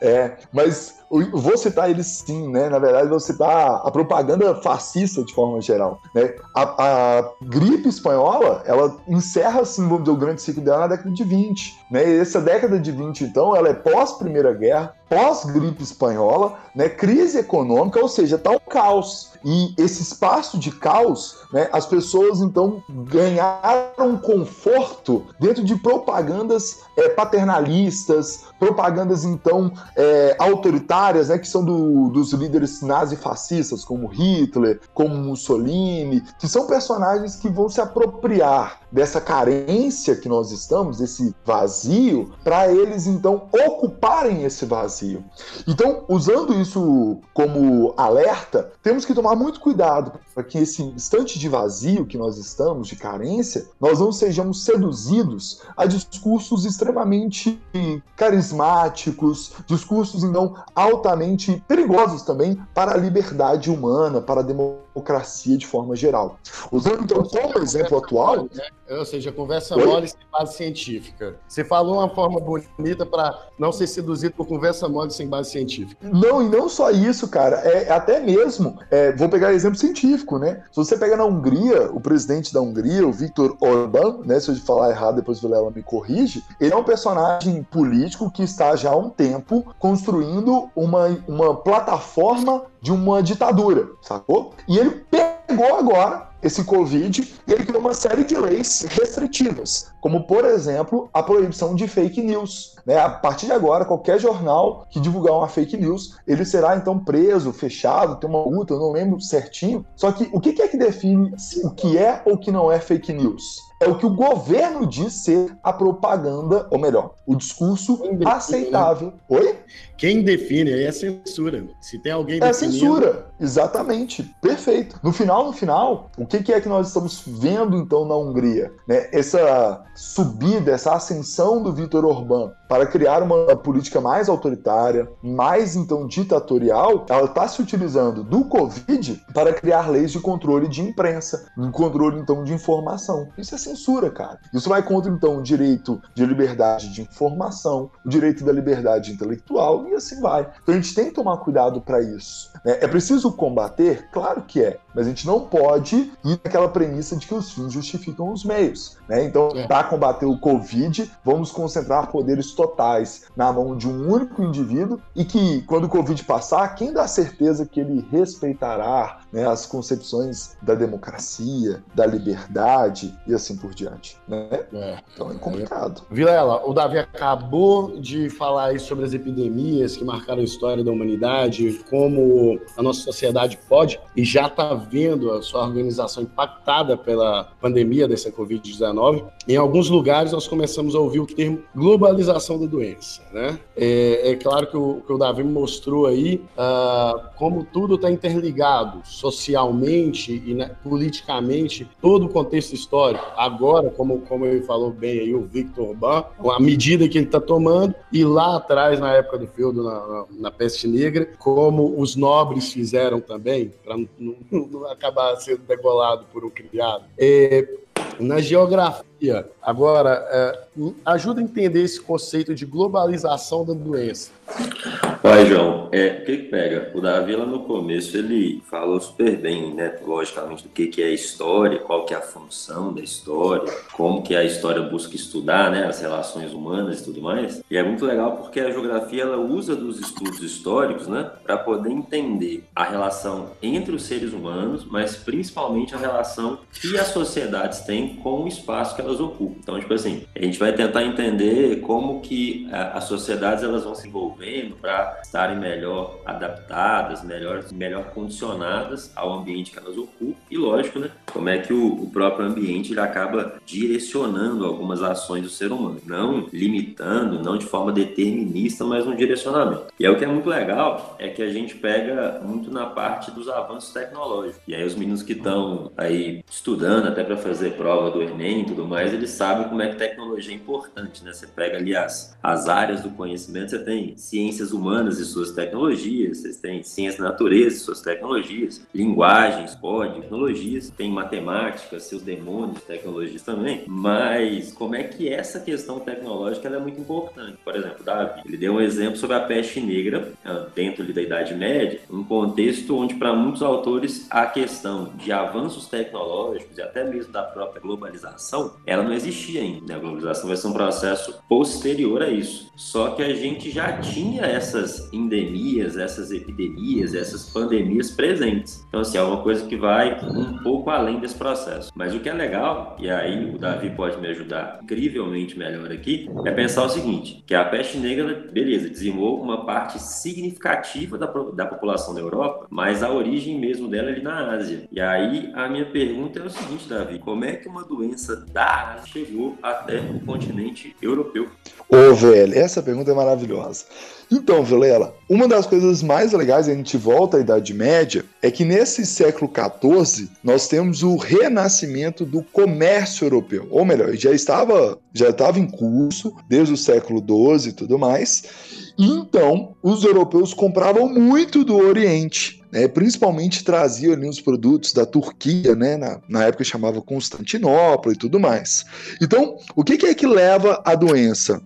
É, mas vou citar ele sim, né? Na verdade, vou citar a propaganda fascista de forma geral. Né? A, a gripe espanhola, ela encerra, assim, vamos dizer, o grande ciclo dela na década de 20. Né? E essa década de 20, então, ela é pós-Primeira Guerra, pós-gripe espanhola, né? crise econômica, ou seja, tá um caos. E esse espaço de caos, né, as pessoas então ganharam conforto dentro de propagandas é, paternalistas, propagandas então é, autoritárias, né, que são do, dos líderes nazifascistas, como Hitler, como Mussolini, que são personagens que vão se apropriar dessa carência que nós estamos, desse vazio, para eles então ocuparem esse vazio. Então, usando isso como alerta, temos que tomar muito cuidado para que esse instante de vazio que nós estamos, de carência, nós não sejamos seduzidos a discursos extremamente carismáticos, discursos então altamente perigosos também para a liberdade humana, para a democracia de forma geral. Usando então como exemplo atual, né? ou seja, conversa Oi? mole sem base científica. Você falou uma forma bonita para não ser seduzido por conversa mole sem base científica. Não, e não só isso, cara, é até mesmo, é, vou pegar exemplo científico, né? Se você pega na Hungria, o presidente da Hungria, o Viktor Orbán, né? Se eu falar errado, depois o Vilela me corrige, ele é um personagem político que está já há um tempo construindo uma, uma plataforma de uma ditadura, sacou? E ele pegou agora esse Covid e ele criou uma série de leis restritivas, como, por exemplo, a proibição de fake news. Né? A partir de agora, qualquer jornal que divulgar uma fake news, ele será então preso, fechado, tem uma multa, eu não lembro certinho. Só que o que é que define o que é ou que não é fake news? É o que o governo diz ser a propaganda, ou melhor, o discurso aceitável. Oi? Quem define aí é censura. Se tem alguém É definindo... censura, exatamente. Perfeito. No final, no final, o que é que nós estamos vendo então na Hungria? Né? Essa subida, essa ascensão do Vítor Orbán para criar uma política mais autoritária, mais então ditatorial, ela está se utilizando do Covid para criar leis de controle de imprensa, um controle então de informação. Isso é censura, cara. Isso vai contra então o direito de liberdade de informação, o direito da liberdade intelectual e assim vai. Então a gente tem que tomar cuidado para isso. Né? É preciso combater? Claro que é, mas a gente não pode ir naquela premissa de que os fins justificam os meios. Né? Então, é. para combater o Covid, vamos concentrar poderes totais na mão de um único indivíduo e que, quando o Covid passar, quem dá certeza que ele respeitará né, as concepções da democracia, da liberdade e assim por diante. Né? É. Então é complicado. Vilela, o Davi acabou de falar aí sobre as epidemias que marcaram a história da humanidade, como a nossa sociedade pode e já está vendo a sua organização impactada pela pandemia dessa Covid-19. Em alguns lugares nós começamos a ouvir o termo globalização da doença. Né? É, é claro que o, que o Davi mostrou aí uh, como tudo está interligado socialmente e né, politicamente, todo o contexto histórico. Agora, como, como ele falou bem aí, o Victor Orbán, a medida que ele está tomando, e lá atrás, na época do Feudo, na, na, na, peste negra, como os nobres fizeram também, para não, não, não, acabar sendo degolado por um criado. É, na geografia, agora, é, ajuda a entender esse conceito de globalização da doença. Olha, João, é, o que, que pega? O Davi lá no começo ele falou super bem, né, logicamente, do que, que é história, qual que é a função da história, como que a história busca estudar, né, as relações humanas e tudo mais. E é muito legal porque a geografia ela usa dos estudos históricos, né, para poder entender a relação entre os seres humanos, mas principalmente a relação que as sociedades têm com o espaço que elas ocupam. Então, tipo assim, a gente vai tentar entender como que as sociedades elas vão se envolvendo para estarem melhor adaptadas, melhor, melhor condicionadas ao ambiente que elas ocupam e, lógico, né, como é que o, o próprio ambiente ele acaba direcionando algumas ações do ser humano, não limitando, não de forma determinista, mas um direcionamento. E é o que é muito legal é que a gente pega muito na parte dos avanços tecnológicos. E aí os meninos que estão aí estudando até para fazer prova do Enem e tudo mais mas eles sabem como é que tecnologia é importante, né? Você pega ali as, as áreas do conhecimento, você tem ciências humanas e suas tecnologias, você tem ciência da natureza e suas tecnologias, linguagens, código, tecnologias, tem matemática, seus demônios, tecnologias também, mas como é que essa questão tecnológica é muito importante? Por exemplo, Davi, ele deu um exemplo sobre a peste negra, ah, dentro da Idade Média, um contexto onde para muitos autores a questão de avanços tecnológicos e até mesmo da própria globalização, ela não existia ainda. Né? A globalização vai ser um processo posterior a isso. Só que a gente já tinha essas endemias, essas epidemias, essas pandemias presentes. Então, assim, é uma coisa que vai um pouco além desse processo. Mas o que é legal, e aí o Davi pode me ajudar incrivelmente melhor aqui, é pensar o seguinte, que a peste negra, beleza, dizimou uma parte significativa da, da população da Europa, mas a origem mesmo dela é ali na Ásia. E aí a minha pergunta é o seguinte, Davi, como é que uma doença da Ásia chegou até o continente europeu? Ô, velho, essa pergunta é maravilhosa. Então, Vilela, uma das coisas mais legais, a gente volta à Idade Média, é que nesse século XIV nós temos o renascimento do comércio europeu. Ou melhor, já estava, já estava em curso desde o século XII e tudo mais. Então, os europeus compravam muito do Oriente. Né, principalmente traziam ali os produtos da Turquia, né, na, na época chamava Constantinopla e tudo mais. Então, o que, que é que leva à doença?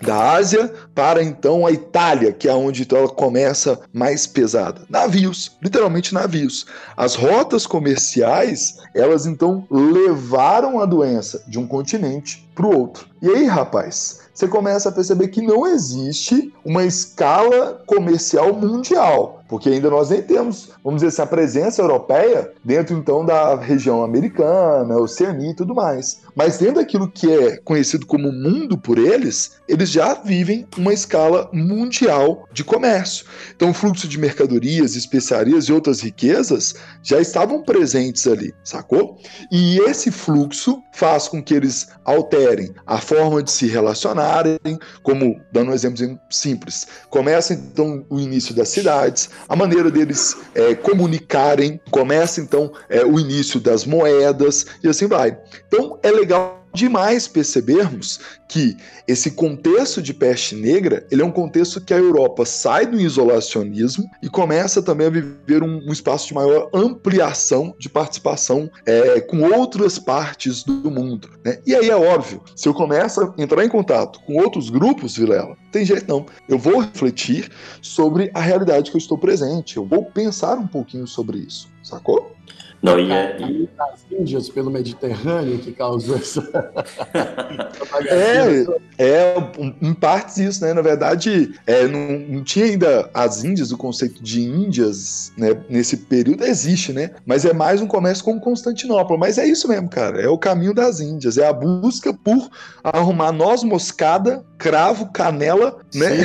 da Ásia para então a Itália, que é onde então ela começa mais pesada. Navios, literalmente navios. As rotas comerciais, elas então levaram a doença de um continente para o outro. E aí, rapaz, você começa a perceber que não existe uma escala comercial mundial porque ainda nós nem temos, vamos dizer assim, a presença europeia dentro então da região americana, Oceania e tudo mais. Mas dentro daquilo que é conhecido como mundo por eles, eles já vivem uma escala mundial de comércio. Então, o fluxo de mercadorias, especiarias e outras riquezas já estavam presentes ali, sacou? E esse fluxo faz com que eles alterem a forma de se relacionarem, como dando um exemplo simples. Começa então o início das cidades, a maneira deles é, comunicarem, começa então é, o início das moedas e assim vai. Então é legal demais percebermos que esse contexto de peste negra ele é um contexto que a Europa sai do isolacionismo e começa também a viver um, um espaço de maior ampliação de participação é, com outras partes do mundo. Né? E aí é óbvio, se eu começo a entrar em contato com outros grupos, Vilela, tem jeito não. Eu vou refletir sobre a realidade que eu estou presente, eu vou pensar um pouquinho sobre isso, sacou? Não, e é. E... As Índias pelo Mediterrâneo que causou essa. é, é, em partes isso, né? Na verdade, é, não, não, tinha ainda as Índias, o conceito de Índias, né? Nesse período existe, né? Mas é mais um comércio com Constantinopla. Mas é isso mesmo, cara. É o caminho das Índias. É a busca por arrumar noz moscada, cravo, canela, né?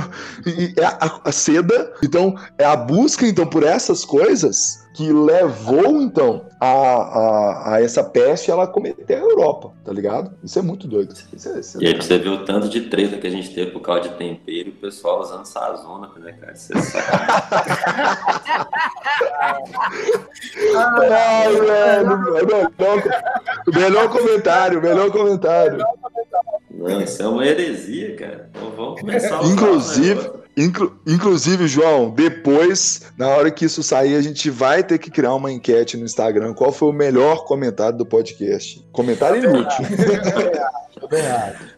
e a, a seda. Então, é a busca, então, por essas coisas que levou, então, a, a, a, essa peste ela cometer a Europa, tá ligado? Isso é muito doido. Isso é, isso é e aí você vê o tanto de treta que a gente teve por causa de tempero e o pessoal usando sazona, né, cara? Isso é Ai, velho, melhor, melhor comentário, melhor comentário. Não, isso é uma heresia, cara. Então vamos começar Inclusive, inclu, inclusive, João, depois, na hora que isso sair, a gente vai ter que criar uma enquete no Instagram. Qual foi o melhor comentário do podcast? Comentário inútil. Também acho.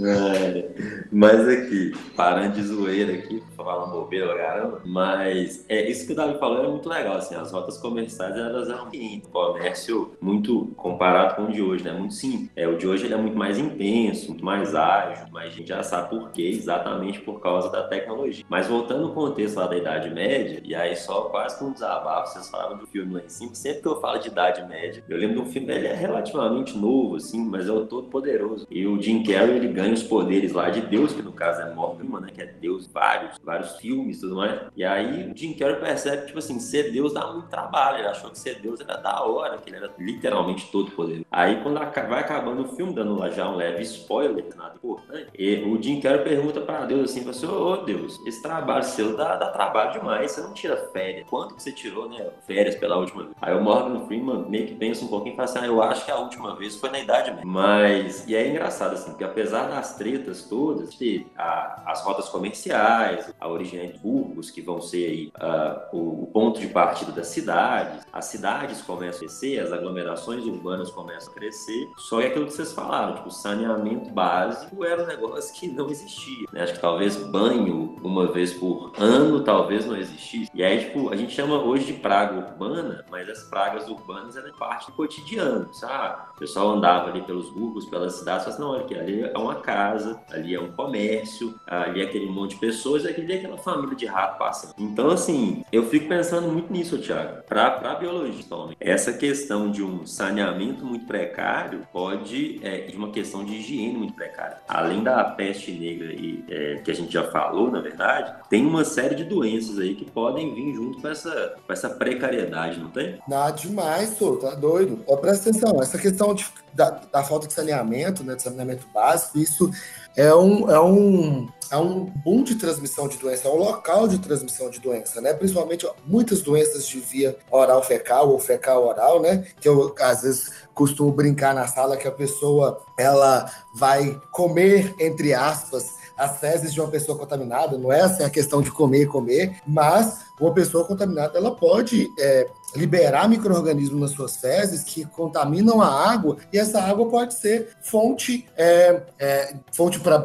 É, mas aqui, parando de zoeira aqui, falando bobeira, caramba, mas é, isso que o Davi falou é muito legal, assim, as rotas comerciais, elas eram um comércio muito comparado com o de hoje, né, muito simples. É, o de hoje ele é muito mais intenso, muito mais ágil, mas a gente já sabe por quê, exatamente por causa da tecnologia. Mas voltando ao contexto lá da Idade Média, e aí só quase com um desabafo, vocês falaram do filme lá em cima, sempre que eu falo de Idade Média, eu lembro de um filme, ele é relativamente novo, assim, mas é o Todo Poderoso, e o Jim Carrey ele ganha os poderes lá de Deus, que no caso é Morgan, né? Que é Deus, vários, vários filmes e tudo mais. E aí o Jim Carrey percebe tipo assim, ser Deus dá muito trabalho. Ele achou que ser Deus era da hora, que ele era literalmente todo poder. Aí quando vai acabando o filme, dando lá já um leve spoiler, nada importante, o Jim Carrey pergunta para Deus assim, assim, ô Deus, esse trabalho seu dá, dá trabalho demais, você não tira férias. Quanto que você tirou, né? Férias pela última vez? Aí o Morgan Freeman meio que pensa um pouquinho e fala assim, ah, eu acho que a última vez foi na Idade Média. Mas, e é engraçado assim, porque apesar das tretas todas, a, as rotas comerciais, a origem de Burgos, que vão ser aí uh, o, o, ponto de partida das cidades, as cidades começam a crescer, as aglomerações urbanas começam a crescer, só é aquilo que vocês falaram, tipo, saneamento básico era um negócio que não existia, né? Acho que talvez banho uma vez por ano talvez não existisse. E aí, tipo, a gente chama hoje de praga urbana, mas as pragas urbanas eram parte do cotidiano, sabe? O pessoal andava ali pelos burgos, pelas cidades, falava assim, não, olha aqui, ali é uma casa, ali é um comércio, ali é aquele monte de pessoas, e aquele é aquela família de rato. Então, assim, eu fico pensando muito nisso, Thiago. Para a biologia, essa questão de um saneamento muito precário pode, é, de uma questão de higiene muito precária. Além da peste negra e, é, que a gente já falou, na verdade, tem uma série de doenças aí que podem vir junto com essa, com essa precariedade, não tem? Nada demais, sou, tá doido. Ó, presta atenção, essa questão de, da, da, falta de saneamento, né, de saneamento básico, isso é um, é um, é um boom de transmissão de doença, é um local de transmissão de doença, né? Principalmente muitas doenças de via oral fecal ou fecal oral, né? Que eu às vezes costumo brincar na sala que a pessoa ela vai comer entre aspas as fezes de uma pessoa contaminada, não é assim a questão de comer e comer, mas uma pessoa contaminada ela pode é, liberar micro-organismos nas suas fezes que contaminam a água e essa água pode ser fonte é, é, fonte para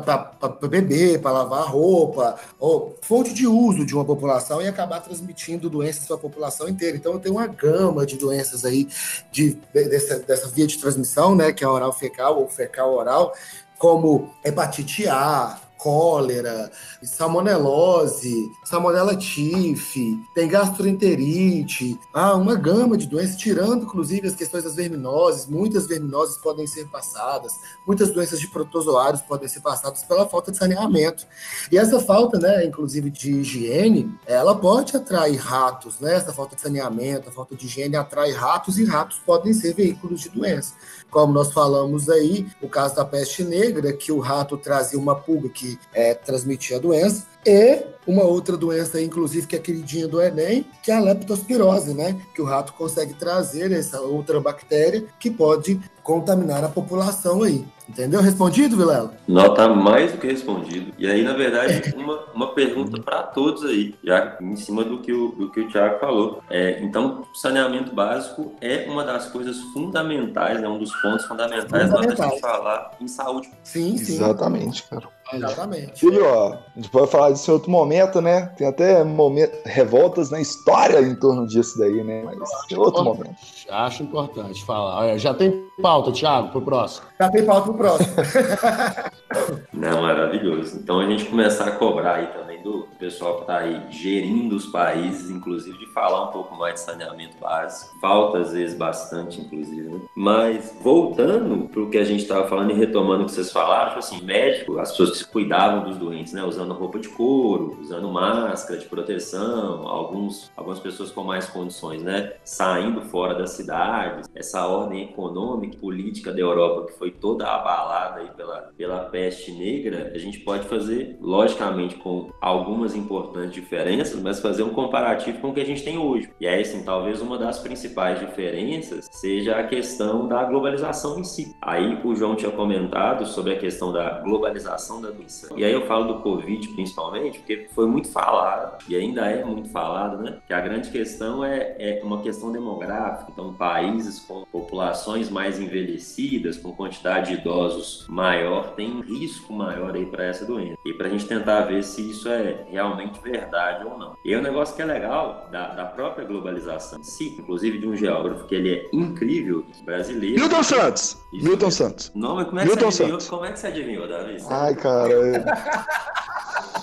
beber, para lavar roupa, ou fonte de uso de uma população e acabar transmitindo doenças para a população inteira. Então tem uma gama de doenças aí de, dessa, dessa via de transmissão, né, que é oral fecal ou fecal oral, como hepatite A, cólera, salmonelose, salmonella tifo, tem gastroenterite, ah, uma gama de doenças, tirando inclusive as questões das verminoses, muitas verminoses podem ser passadas, muitas doenças de protozoários podem ser passadas pela falta de saneamento. E essa falta, né, inclusive de higiene, ela pode atrair ratos, né? Essa falta de saneamento, a falta de higiene atrai ratos e ratos podem ser veículos de doença. Como nós falamos aí, o caso da peste negra, que o rato trazia uma pulga que é, transmitir a doença, e uma outra doença, inclusive, que é queridinha do Enem, que é a leptospirose, né? Que o rato consegue trazer essa outra bactéria que pode contaminar a população aí. Entendeu? Respondido, Vilela? Nota mais do que respondido. E aí, na verdade, uma, uma pergunta para todos aí, já em cima do que o, do que o Tiago falou. É, então, saneamento básico é uma das coisas fundamentais, é né, um dos pontos fundamentais na hora de falar em saúde. Sim, sim. Exatamente, cara. Exatamente. E ó, a gente pode falar disso em outro momento, né? Tem até momento, revoltas na história em torno disso daí, né? Mas em outro momento. Acho importante falar. Já tem pauta, Thiago, pro próximo. Já tem pauta pro próximo. Não, maravilhoso. Então a gente começar a cobrar aí também do pessoal que está aí gerindo os países, inclusive, de falar um pouco mais de saneamento básico. Falta, às vezes, bastante, inclusive. Né? Mas, voltando para o que a gente estava falando e retomando o que vocês falaram, tipo assim, médico, as pessoas que se cuidavam dos doentes, né? Usando roupa de couro, usando máscara de proteção, alguns, algumas pessoas com mais condições, né? Saindo fora das cidades. Essa ordem econômica e política da Europa, que foi toda abalada aí pela, pela peste negra, a gente pode fazer, logicamente, com algumas importantes diferenças, mas fazer um comparativo com o que a gente tem hoje. E aí, assim, talvez uma das principais diferenças seja a questão da globalização em si. Aí o João tinha comentado sobre a questão da globalização da doença. E aí eu falo do Covid principalmente, porque foi muito falado, e ainda é muito falado, né? Que a grande questão é, é uma questão demográfica. Então, países com populações mais envelhecidas, com quantidade de idosos maior, tem risco maior aí para essa doença. E para a gente tentar ver se isso é é realmente verdade ou não. E é um negócio que é legal da, da própria globalização sim, inclusive de um geógrafo que ele é incrível, brasileiro. Milton Santos! Isso Milton Santos. Não, mas como é que Milton você adivinhou? Santos. Como é que você adivinhou, Davi? Ai, cara.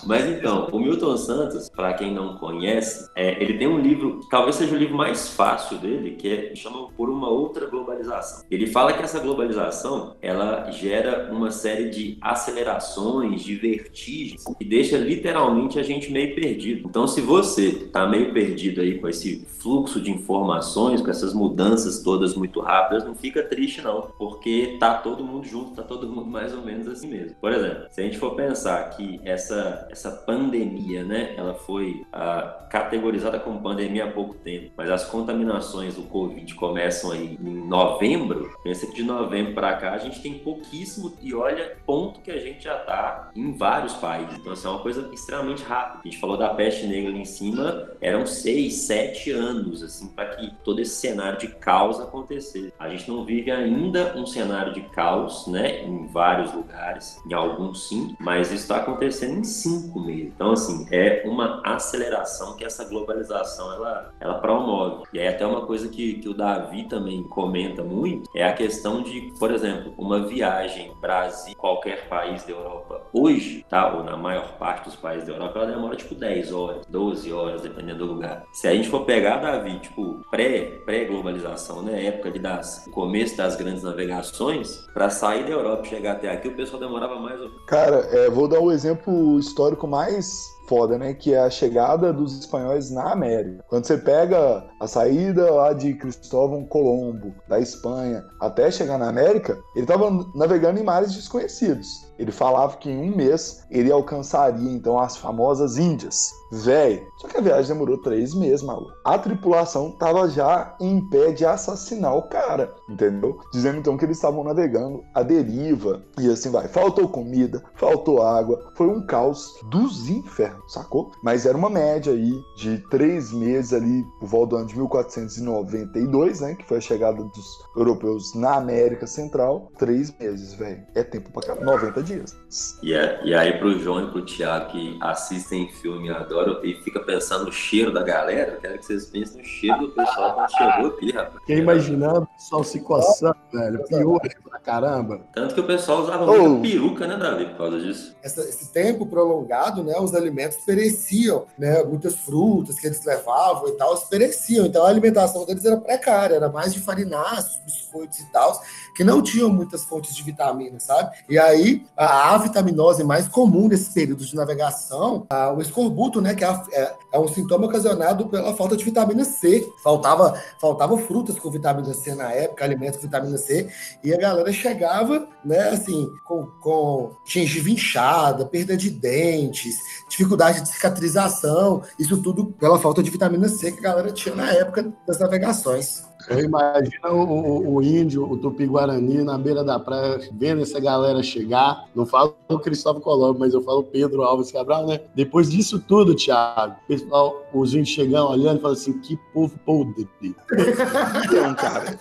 Mas então, o Milton Santos, para quem não conhece, é, ele tem um livro, talvez seja o livro mais fácil dele, que é, chama Por uma Outra Globalização. Ele fala que essa globalização, ela gera uma série de acelerações, de vertigens, que deixa literalmente a gente meio perdido. Então, se você está meio perdido aí com esse fluxo de informações, com essas mudanças todas muito rápidas, não fica triste não, porque tá todo mundo junto, tá todo mundo mais ou menos assim mesmo. Por exemplo, se a gente for pensar que essa essa pandemia, né, ela foi ah, categorizada como pandemia há pouco tempo, mas as contaminações do Covid começam aí em novembro, pensa que de novembro para cá a gente tem pouquíssimo e olha ponto que a gente já tá em vários países. Então, assim, é uma coisa extremamente rápida. A gente falou da peste negra ali em cima, eram seis, sete anos, assim, para que todo esse cenário de caos acontecesse. A gente não vive ainda um cenário de caos, né, em vários lugares, em alguns sim, mas isso está acontecendo em cinco meses. Então, assim, é uma aceleração que essa globalização ela, ela promove. E aí até uma coisa que, que o Davi também comenta muito é a questão de, por exemplo, uma viagem Brasil, qualquer país da Europa hoje, tá? Ou na maior parte dos países da Europa, ela demora tipo 10 horas, 12 horas, dependendo do lugar. Se a gente for pegar, Davi, tipo, pré, pré-globalização, né? Época ali das começo das grandes navegações, para sair da Europa e chegar até aqui, o pessoal demorava mais. Cara, é, vou dar um exemplo histórico mais foda, né? Que é a chegada dos espanhóis na América. Quando você pega a saída lá de Cristóvão Colombo, da Espanha, até chegar na América, ele estava navegando em mares desconhecidos. Ele falava que em um mês ele alcançaria então as famosas Índias. Véi, só que a viagem demorou três meses, maluco. A tripulação tava já em pé de assassinar o cara, entendeu? Dizendo então que eles estavam navegando a deriva e assim vai. Faltou comida, faltou água, foi um caos dos infernos, sacou? Mas era uma média aí de três meses ali, por volta do ano de 1492, né? Que foi a chegada dos europeus na América Central. Três meses, velho. É tempo pra caramba. 90 dias. E, é, e aí pro João e pro Thiago que assistem filme e adoram e fica pensando no cheiro da galera, eu quero que vocês pensem no cheiro do pessoal quando chegou aqui, rapaz. Fiquei imaginando o pessoal se coçando, velho. Pior pra caramba. Tanto que o pessoal usava oh. muita peruca, né, Davi, por causa disso. Essa, esse tempo prolongado, né, os alimentos pereciam, né? Muitas frutas que eles levavam e tal, pereciam. Então a alimentação deles era precária, era mais de farináceos, biscoitos e tal, que não tinham muitas fontes de vitaminas, sabe? E aí a avitaminose mais comum nesse período de navegação, a, o escorbuto, né, que é, é, é, um sintoma ocasionado pela falta de vitamina C. Faltava, faltava frutas com vitamina C na época, alimentos com vitamina C, e a galera chegava, né, assim, com, com gengiva inchada, perda de dentes, dificuldade de cicatrização, isso tudo pela falta de vitamina C que a galera tinha na época das navegações. Eu imagino o, o, o, índio, o tupi-guarani, na beira da praia, vendo essa galera chegar. Não falo o Cristóvão Colombo, mas eu falo Pedro Alves Cabral, né? Depois disso tudo, Thiago, pessoal, os índios chegam olhando e falam assim: que povo podre. Então, cara.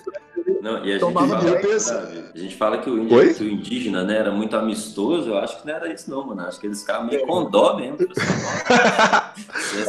Não, e a gente, fala, a gente fala que o, índio, que o, indígena né, era muito amistoso, eu acho que não era isso não, mano. Acho que eles ficavam meio com dó mesmo.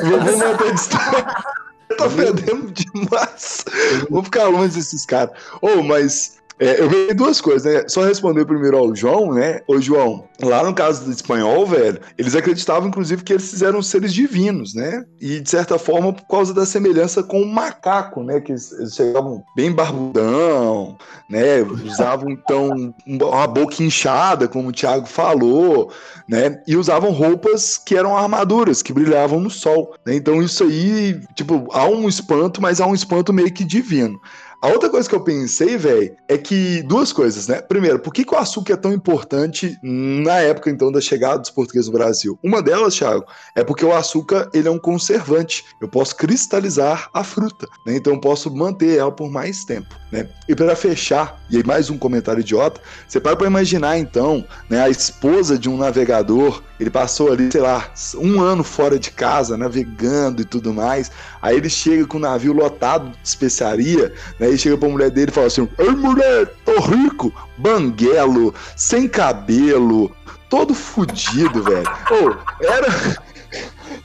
Vamos manter distância tá perdendo demais. Vou ficar longe desses caras. Ô, oh, mas é, eu vi duas coisas, né? Só responder primeiro ao João, né? Ô, João, lá no caso do espanhol, velho, eles acreditavam, inclusive, que eles fizeram seres divinos, né? E, de certa forma, por causa da semelhança com o macaco, né? Que eles chegavam bem barbudão, né? Usavam, então, uma boca inchada, como o Thiago falou, né? E usavam roupas que eram armaduras, que brilhavam no sol, né? Então, isso aí, tipo, há um espanto, mas há um espanto meio que divino. A outra coisa que eu pensei, velho, é que duas coisas, né? Primeiro, por que, que, o açúcar é tão importante na época, então, da chegada dos portugueses no Brasil? Uma delas, Thiago, é porque o açúcar ele é um conservante. Eu posso cristalizar a fruta, né? Então eu posso manter ela por mais tempo, né? E para fechar, e aí mais um comentário idiota, você para para imaginar, então, né, a esposa de um navegador, ele passou ali, sei lá, um ano fora de casa, navegando e tudo mais. Aí ele chega com o navio lotado de especiaria, né? Aí chega pra mulher dele e fala assim: Ei, mulher, tô rico, banguelo, sem cabelo, todo fudido, velho. Ô, oh, era.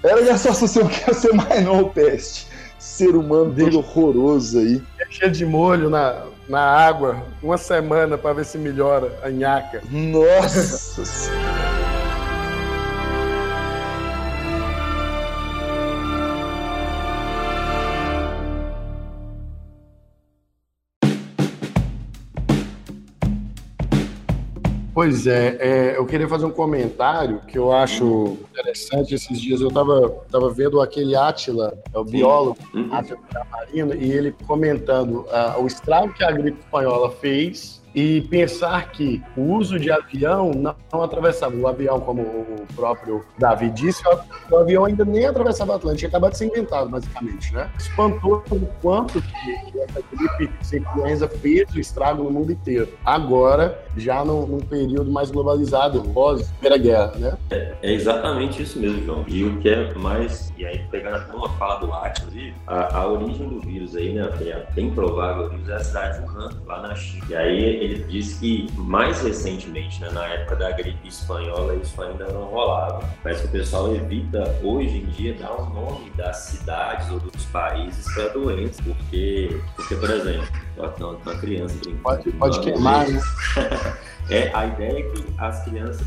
Era minha associação que ia ser mais não, peste. Ser humano todo horroroso aí. Cheio de molho na, na água, uma semana para ver se melhora a nhaca. Nossa Pois é, é, eu queria fazer um comentário que eu acho interessante. Esses dias eu estava tava vendo aquele Átila, é o biólogo, Uhum. Átila Marino, e ele comentando ah, o estrago que a gripe espanhola fez e pensar que o uso de avião não, atravessava o avião, como o próprio Davi disse, o avião ainda nem atravessava o Atlântico, acabado de ser inventado, basicamente, né? Espantou o quanto que, essa gripe, influenza fez o estrago no mundo inteiro. Agora, já num, num período mais globalizado, pós Primeira Guerra, né? É exatamente isso mesmo, João. E o que é mais. E aí, pegando até uma fala do Atlas, a, a origem do vírus aí, né? É bem provável, o vírus é a cidade de Wuhan, lá na China. E aí ele disse que mais recentemente, né, na época da gripe espanhola, isso ainda não rolava. Mas que o pessoal evita hoje em dia dar o nome das cidades ou dos países para doenças. Porque, porque, por exemplo, uma- criança brincando. Pode, pode queimar, né? É, a ideia é que as crianças,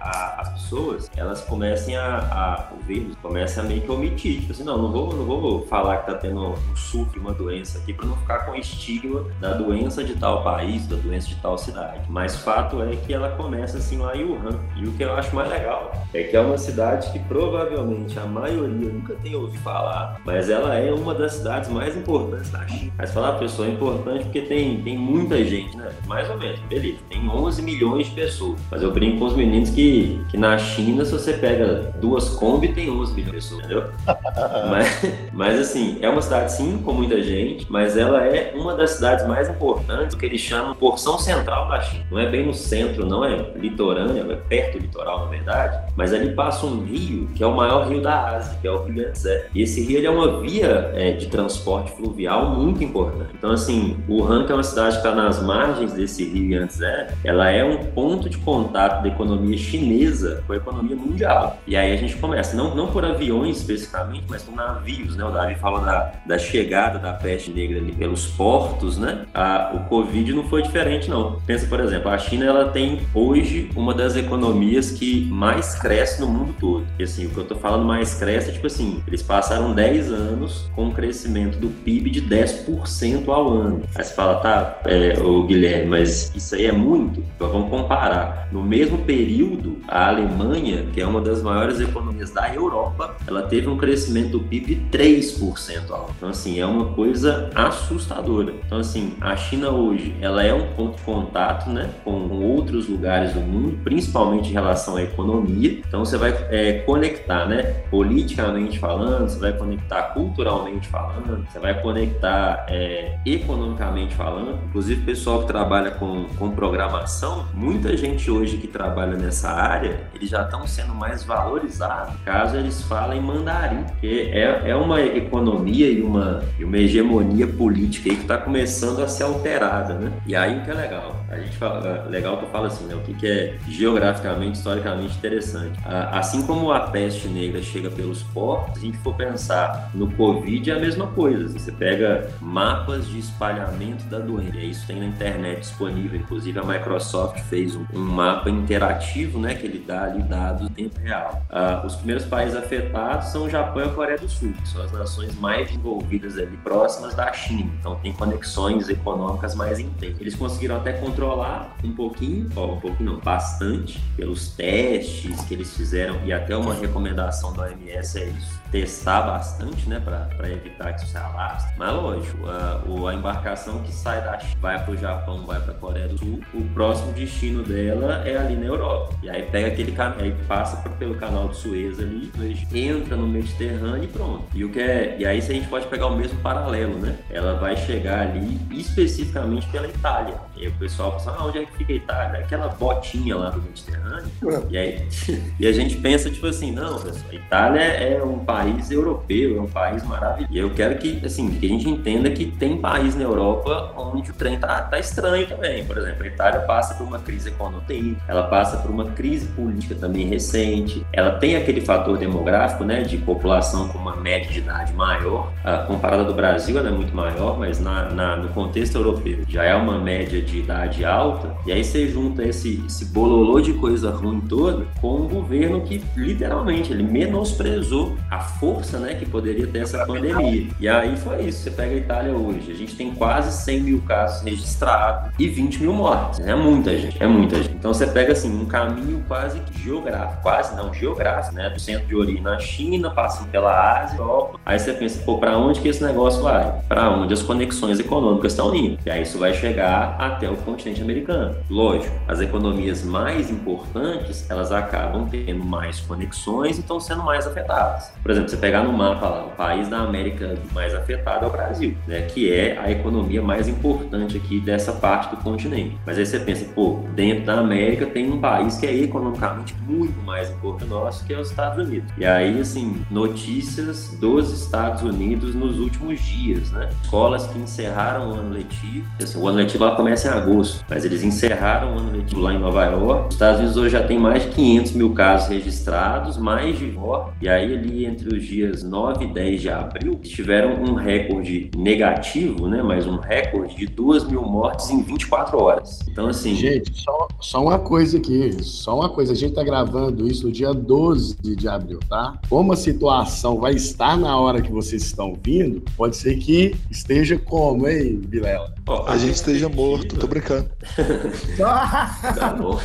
a- as pessoas, elas comecem a, a o vírus comecem a meio que omitir, tipo assim, não, não vou, não vou falar que tá tendo um surto, uma doença aqui, para não ficar com estigma da doença de tal país, da doença de tal cidade. Mas fato é que ela começa assim lá em Wuhan. E o que eu acho mais legal é que é uma cidade que provavelmente a maioria nunca tem ouvido falar, mas ela é uma das cidades mais importantes da China. Mas falar, pessoal, é importante porque tem, tem muita gente, né? Mais ou menos, beleza. Tem 11 milhões de pessoas. Mas eu brinco com os meninos que, que na China, se você pega duas Kombi, tem 11 milhões de pessoas, entendeu? mas, mas assim, é uma cidade sim, com muita gente, mas ela é uma das cidades mais importantes, o que eles chamam porção central da China. Não é bem no centro, não é litorânea, é perto do litoral, na verdade, mas ali passa um rio, que é o maior rio da Ásia, que é o Rio Yangtze. E esse rio ele é uma via é, de transporte fluvial muito importante. Então, assim, Wuhan, que é uma cidade que está nas margens desse rio Yangtze, ela é um ponto de contato da economia chinesa com a economia mundial. E aí a gente começa, não, não por aviões especificamente, mas por navios, né? O Davi falou da, da chegada da peste negra ali pelos portos, né? A, o Covid não foi diferente, não. Pensa, por exemplo, a China, ela tem hoje uma das economias que mais cresce no mundo todo. E assim, o que eu tô falando mais cresce é tipo assim, eles passaram 10 anos com um crescimento do PIB de 10% ao ano. Aí você fala, tá, é, ô Guilherme, mas isso aí é muito? Então vamos comparar. No mesmo período, a Alemanha, que é uma das maiores economias da Europa, ela teve um crescimento do PIB de 3% ao ano. Então, assim, é uma coisa assustadora. Então, assim, a China hoje, ela é um ponto de contato, né, com outros lugares do mundo, principalmente em relação à economia. Então, você vai é, conectar, né, politicamente falando, você vai conectar culturalmente falando, você vai conectar é, economicamente falando. Inclusive, o pessoal que trabalha com, com programação, muita gente hoje que trabalha nessa área, eles já estão sendo mais valorizados caso eles falem mandarim, porque é, é uma economia e uma, e uma hegemonia política que está começando a ser alterada, né? E aí o que é legal? A gente fala, é legal que eu falo assim, né? O que, que é geograficamente, historicamente interessante. Assim como a peste negra chega pelos portos, se a gente for pensar no Covid, é a mesma coisa. Você pega mapas de espalhamento da doença, e isso tem na internet disponível. Inclusive, a Microsoft fez um, um mapa interativo, né? Que ele dá ali dados em tempo real. Ah, os primeiros países afetados são o Japão e a Coreia do Sul, que são as nações mais envolvidas ali, próximas da China. Então, tem conexões econômicas mais intensas. Eles conseguiram até controlar um pouquinho, um pouquinho não, bastante, pelos testes que eles fizeram e até uma recomendação da OMS é isso, testar bastante, né, para evitar que isso se alastre. Mas lógico, a, o- a embarcação que sai da China, vai para o Japão, vai para a Coreia do Sul, o próximo destino dela é ali na Europa. E aí pega aquele caminho, aí passa pelo canal de Suez ali, entra no Mediterrâneo e pronto. E o que é, e aí se a gente pode pegar o mesmo paralelo, né? Ela vai chegar ali especificamente pela Itália. E aí o pessoal fala, ah, onde é que fica a Itália? Aquela botinha lá do Mediterrâneo. E aí e a gente pensa, tipo assim, não, pessoal, a Itália é um país europeu, é um país maravilhoso. E eu quero que, assim, que a gente entenda que tem país na Europa onde o trem tá, tá estranho também. Por exemplo, a Itália passa por uma crise econômica, ela passa por uma crise política também recente, ela tem aquele fator demográfico, né, de população com uma média de idade maior. A comparada do Brasil, ela é muito maior, mas na, na- no contexto europeu já é uma média de idade alta. E aí você junta esse, esse bololô de coisa ruim toda com um governo que literalmente ele menosprezou a força, né, que poderia ter essa pandemia. E aí foi isso. Você pega a Itália hoje, a gente tem quase 100 mil casos registrados e 20 mil mortes. É muita gente, é muita gente. Então você pega assim um caminho quase geográfico, quase não geográfico, né? Do centro de origem na China, passando pela Ásia, Europa. Aí você pensa, pô, para onde que esse negócio vai? Para onde as conexões econômicas estão indo? E aí isso vai chegar até o continente americano. Lógico, as economias mais importantes, elas acabam tendo mais conexões e estão sendo mais afetadas. Por exemplo, você pegar no mapa lá, o país da América mais afetado é o Brasil, né? Que é a economia mais importante aqui dessa parte do continente. Mas aí você pensa, pô, dentro da América tem um país que é economicamente muito mais importante nosso, que é os Estados Unidos. E aí, assim, notícias dos Estados Unidos nos últimos dias, né? Escolas que encerraram o ano letivo, assim, o ano letivo lá começa em agosto, mas eles encerraram o ano letivo lá em Nova York. Os Estados Unidos hoje já tem mais de 500 mil casos registrados, mais de morte. E aí, ali entre os dias 9 e 10 de abril, tiveram um recorde negativo, né? Mas um recorde de 2 mil mortes em 24 horas. Então, assim. Gente, só, só uma coisa aqui, só uma coisa. A gente tá gravando isso no dia 12 de abril, tá? Como a situação vai estar na hora que vocês estão vindo, pode ser que esteja como, hein, Vilela? Oh, a, a gente esteja morto, tô brincando. tá bom.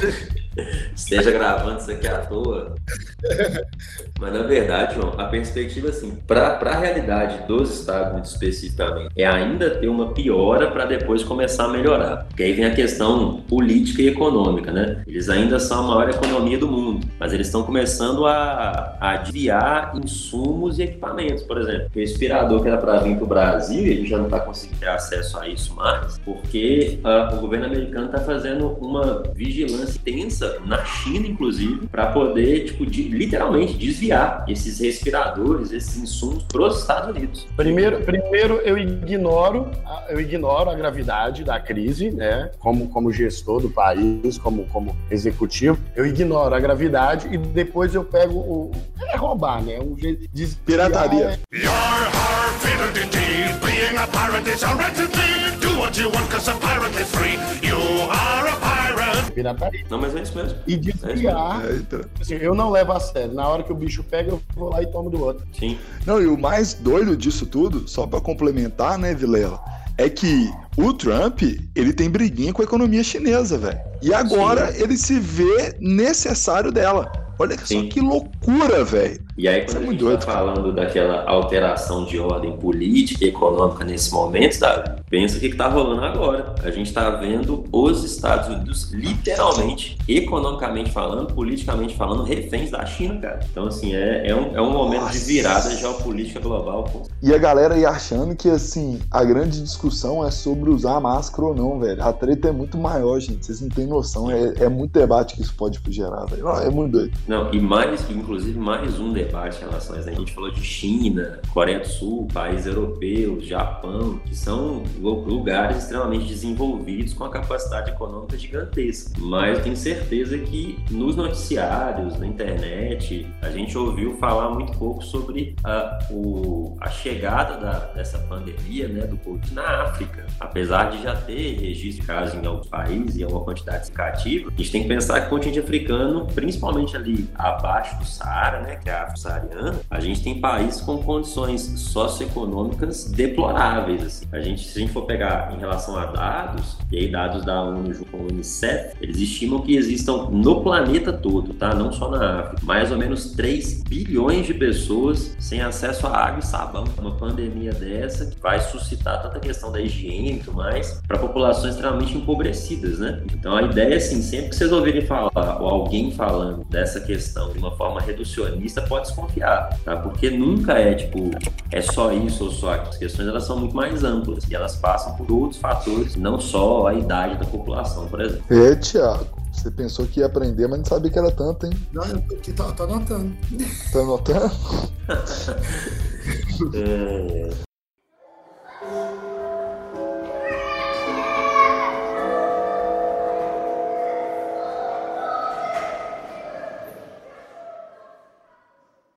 Esteja gravando isso aqui à toa. Mas na verdade, João, a perspectiva assim, para a realidade dos Estados Unidos especificamente, é ainda ter uma piora para depois começar a melhorar. Porque aí vem a questão política e econômica, né? Eles ainda são a maior economia do mundo, mas eles estão começando a, a desviar insumos e equipamentos. Por exemplo, o respirador que era para vir para o Brasil, ele já não está conseguindo ter acesso a isso mais, porque uh, o governo americano está fazendo uma vigilância intensa na China, inclusive, para poder, tipo, de, literalmente desviar esses respiradores, esses insumos para os Estados Unidos. Primeiro, primeiro eu ignoro, eu ignoro a gravidade da crise, né? Como, como gestor do país, como, como executivo, eu ignoro a gravidade e depois eu pego o. É roubar, né? Um jeito de. Pirataria. Do what you want, cause a pirate is free. You are a pirataria. Não, mas é isso mesmo. E desviar. É então. assim, eu não levo a sério. Na hora que o bicho pega, eu vou lá e tomo do outro. Sim. Não, e o mais doido disso tudo, só para complementar, né, Vilela? É que o Trump, ele tem briguinha com a economia chinesa, velho. E agora Sim. ele se vê necessário dela. Olha Sim. só que loucura, velho. E aí, quando é a gente está falando daquela alteração de ordem política e econômica nesse momento, Davi, pensa o que está rolando agora. A gente está vendo os Estados Unidos, literalmente, economicamente falando, politicamente falando, reféns da China, cara. Então, assim, é, é, um, é um momento Nossa. de virada geopolítica global. Pô. E a galera aí achando que, assim, a grande discussão é sobre usar máscara ou não, velho. A treta é muito maior, gente. Vocês não têm noção. É, é muito debate que isso pode gerar, velho. É muito doido. Não, e mais, inclusive, mais um debate em relação a isso. A gente falou de China, Coreia do Sul, países europeus, Japão, que são lugares extremamente desenvolvidos com a capacidade econômica gigantesca. Mas eu tenho certeza que nos noticiários, na internet, a gente ouviu falar muito pouco sobre a, o, a chegada da, dessa pandemia, né, do Covid na África. Apesar de já ter registro de casos em alguns países e uma quantidade significativa, a gente tem que pensar que o continente africano, principalmente ali abaixo do Saara, né, que é a A gente tem países com condições socioeconômicas deploráveis. Assim. A gente, se a gente for pegar em relação a dados, e aí dados da ONU junto com o Unicef, eles estimam que existam no planeta todo, tá? Não só na África, mais ou menos 3 bilhões de pessoas sem acesso a água e sabão. Uma pandemia dessa que vai suscitar tanta questão da higiene e tudo mais para populações extremamente empobrecidas, né? Então a ideia, assim, sempre que vocês ouvirem falar ou alguém falando dessa questão de uma forma reducionista, pode desconfiar, tá? Porque nunca é tipo, é só isso ou só aquilo. As questões elas são muito mais amplas e elas passam por outros fatores, não só a idade da população, por exemplo. É, Tiago. Você pensou que ia aprender, mas não sabia que era tanto, hein? Não, eu tô aqui, tô, tô anotando. Tá anotando? é...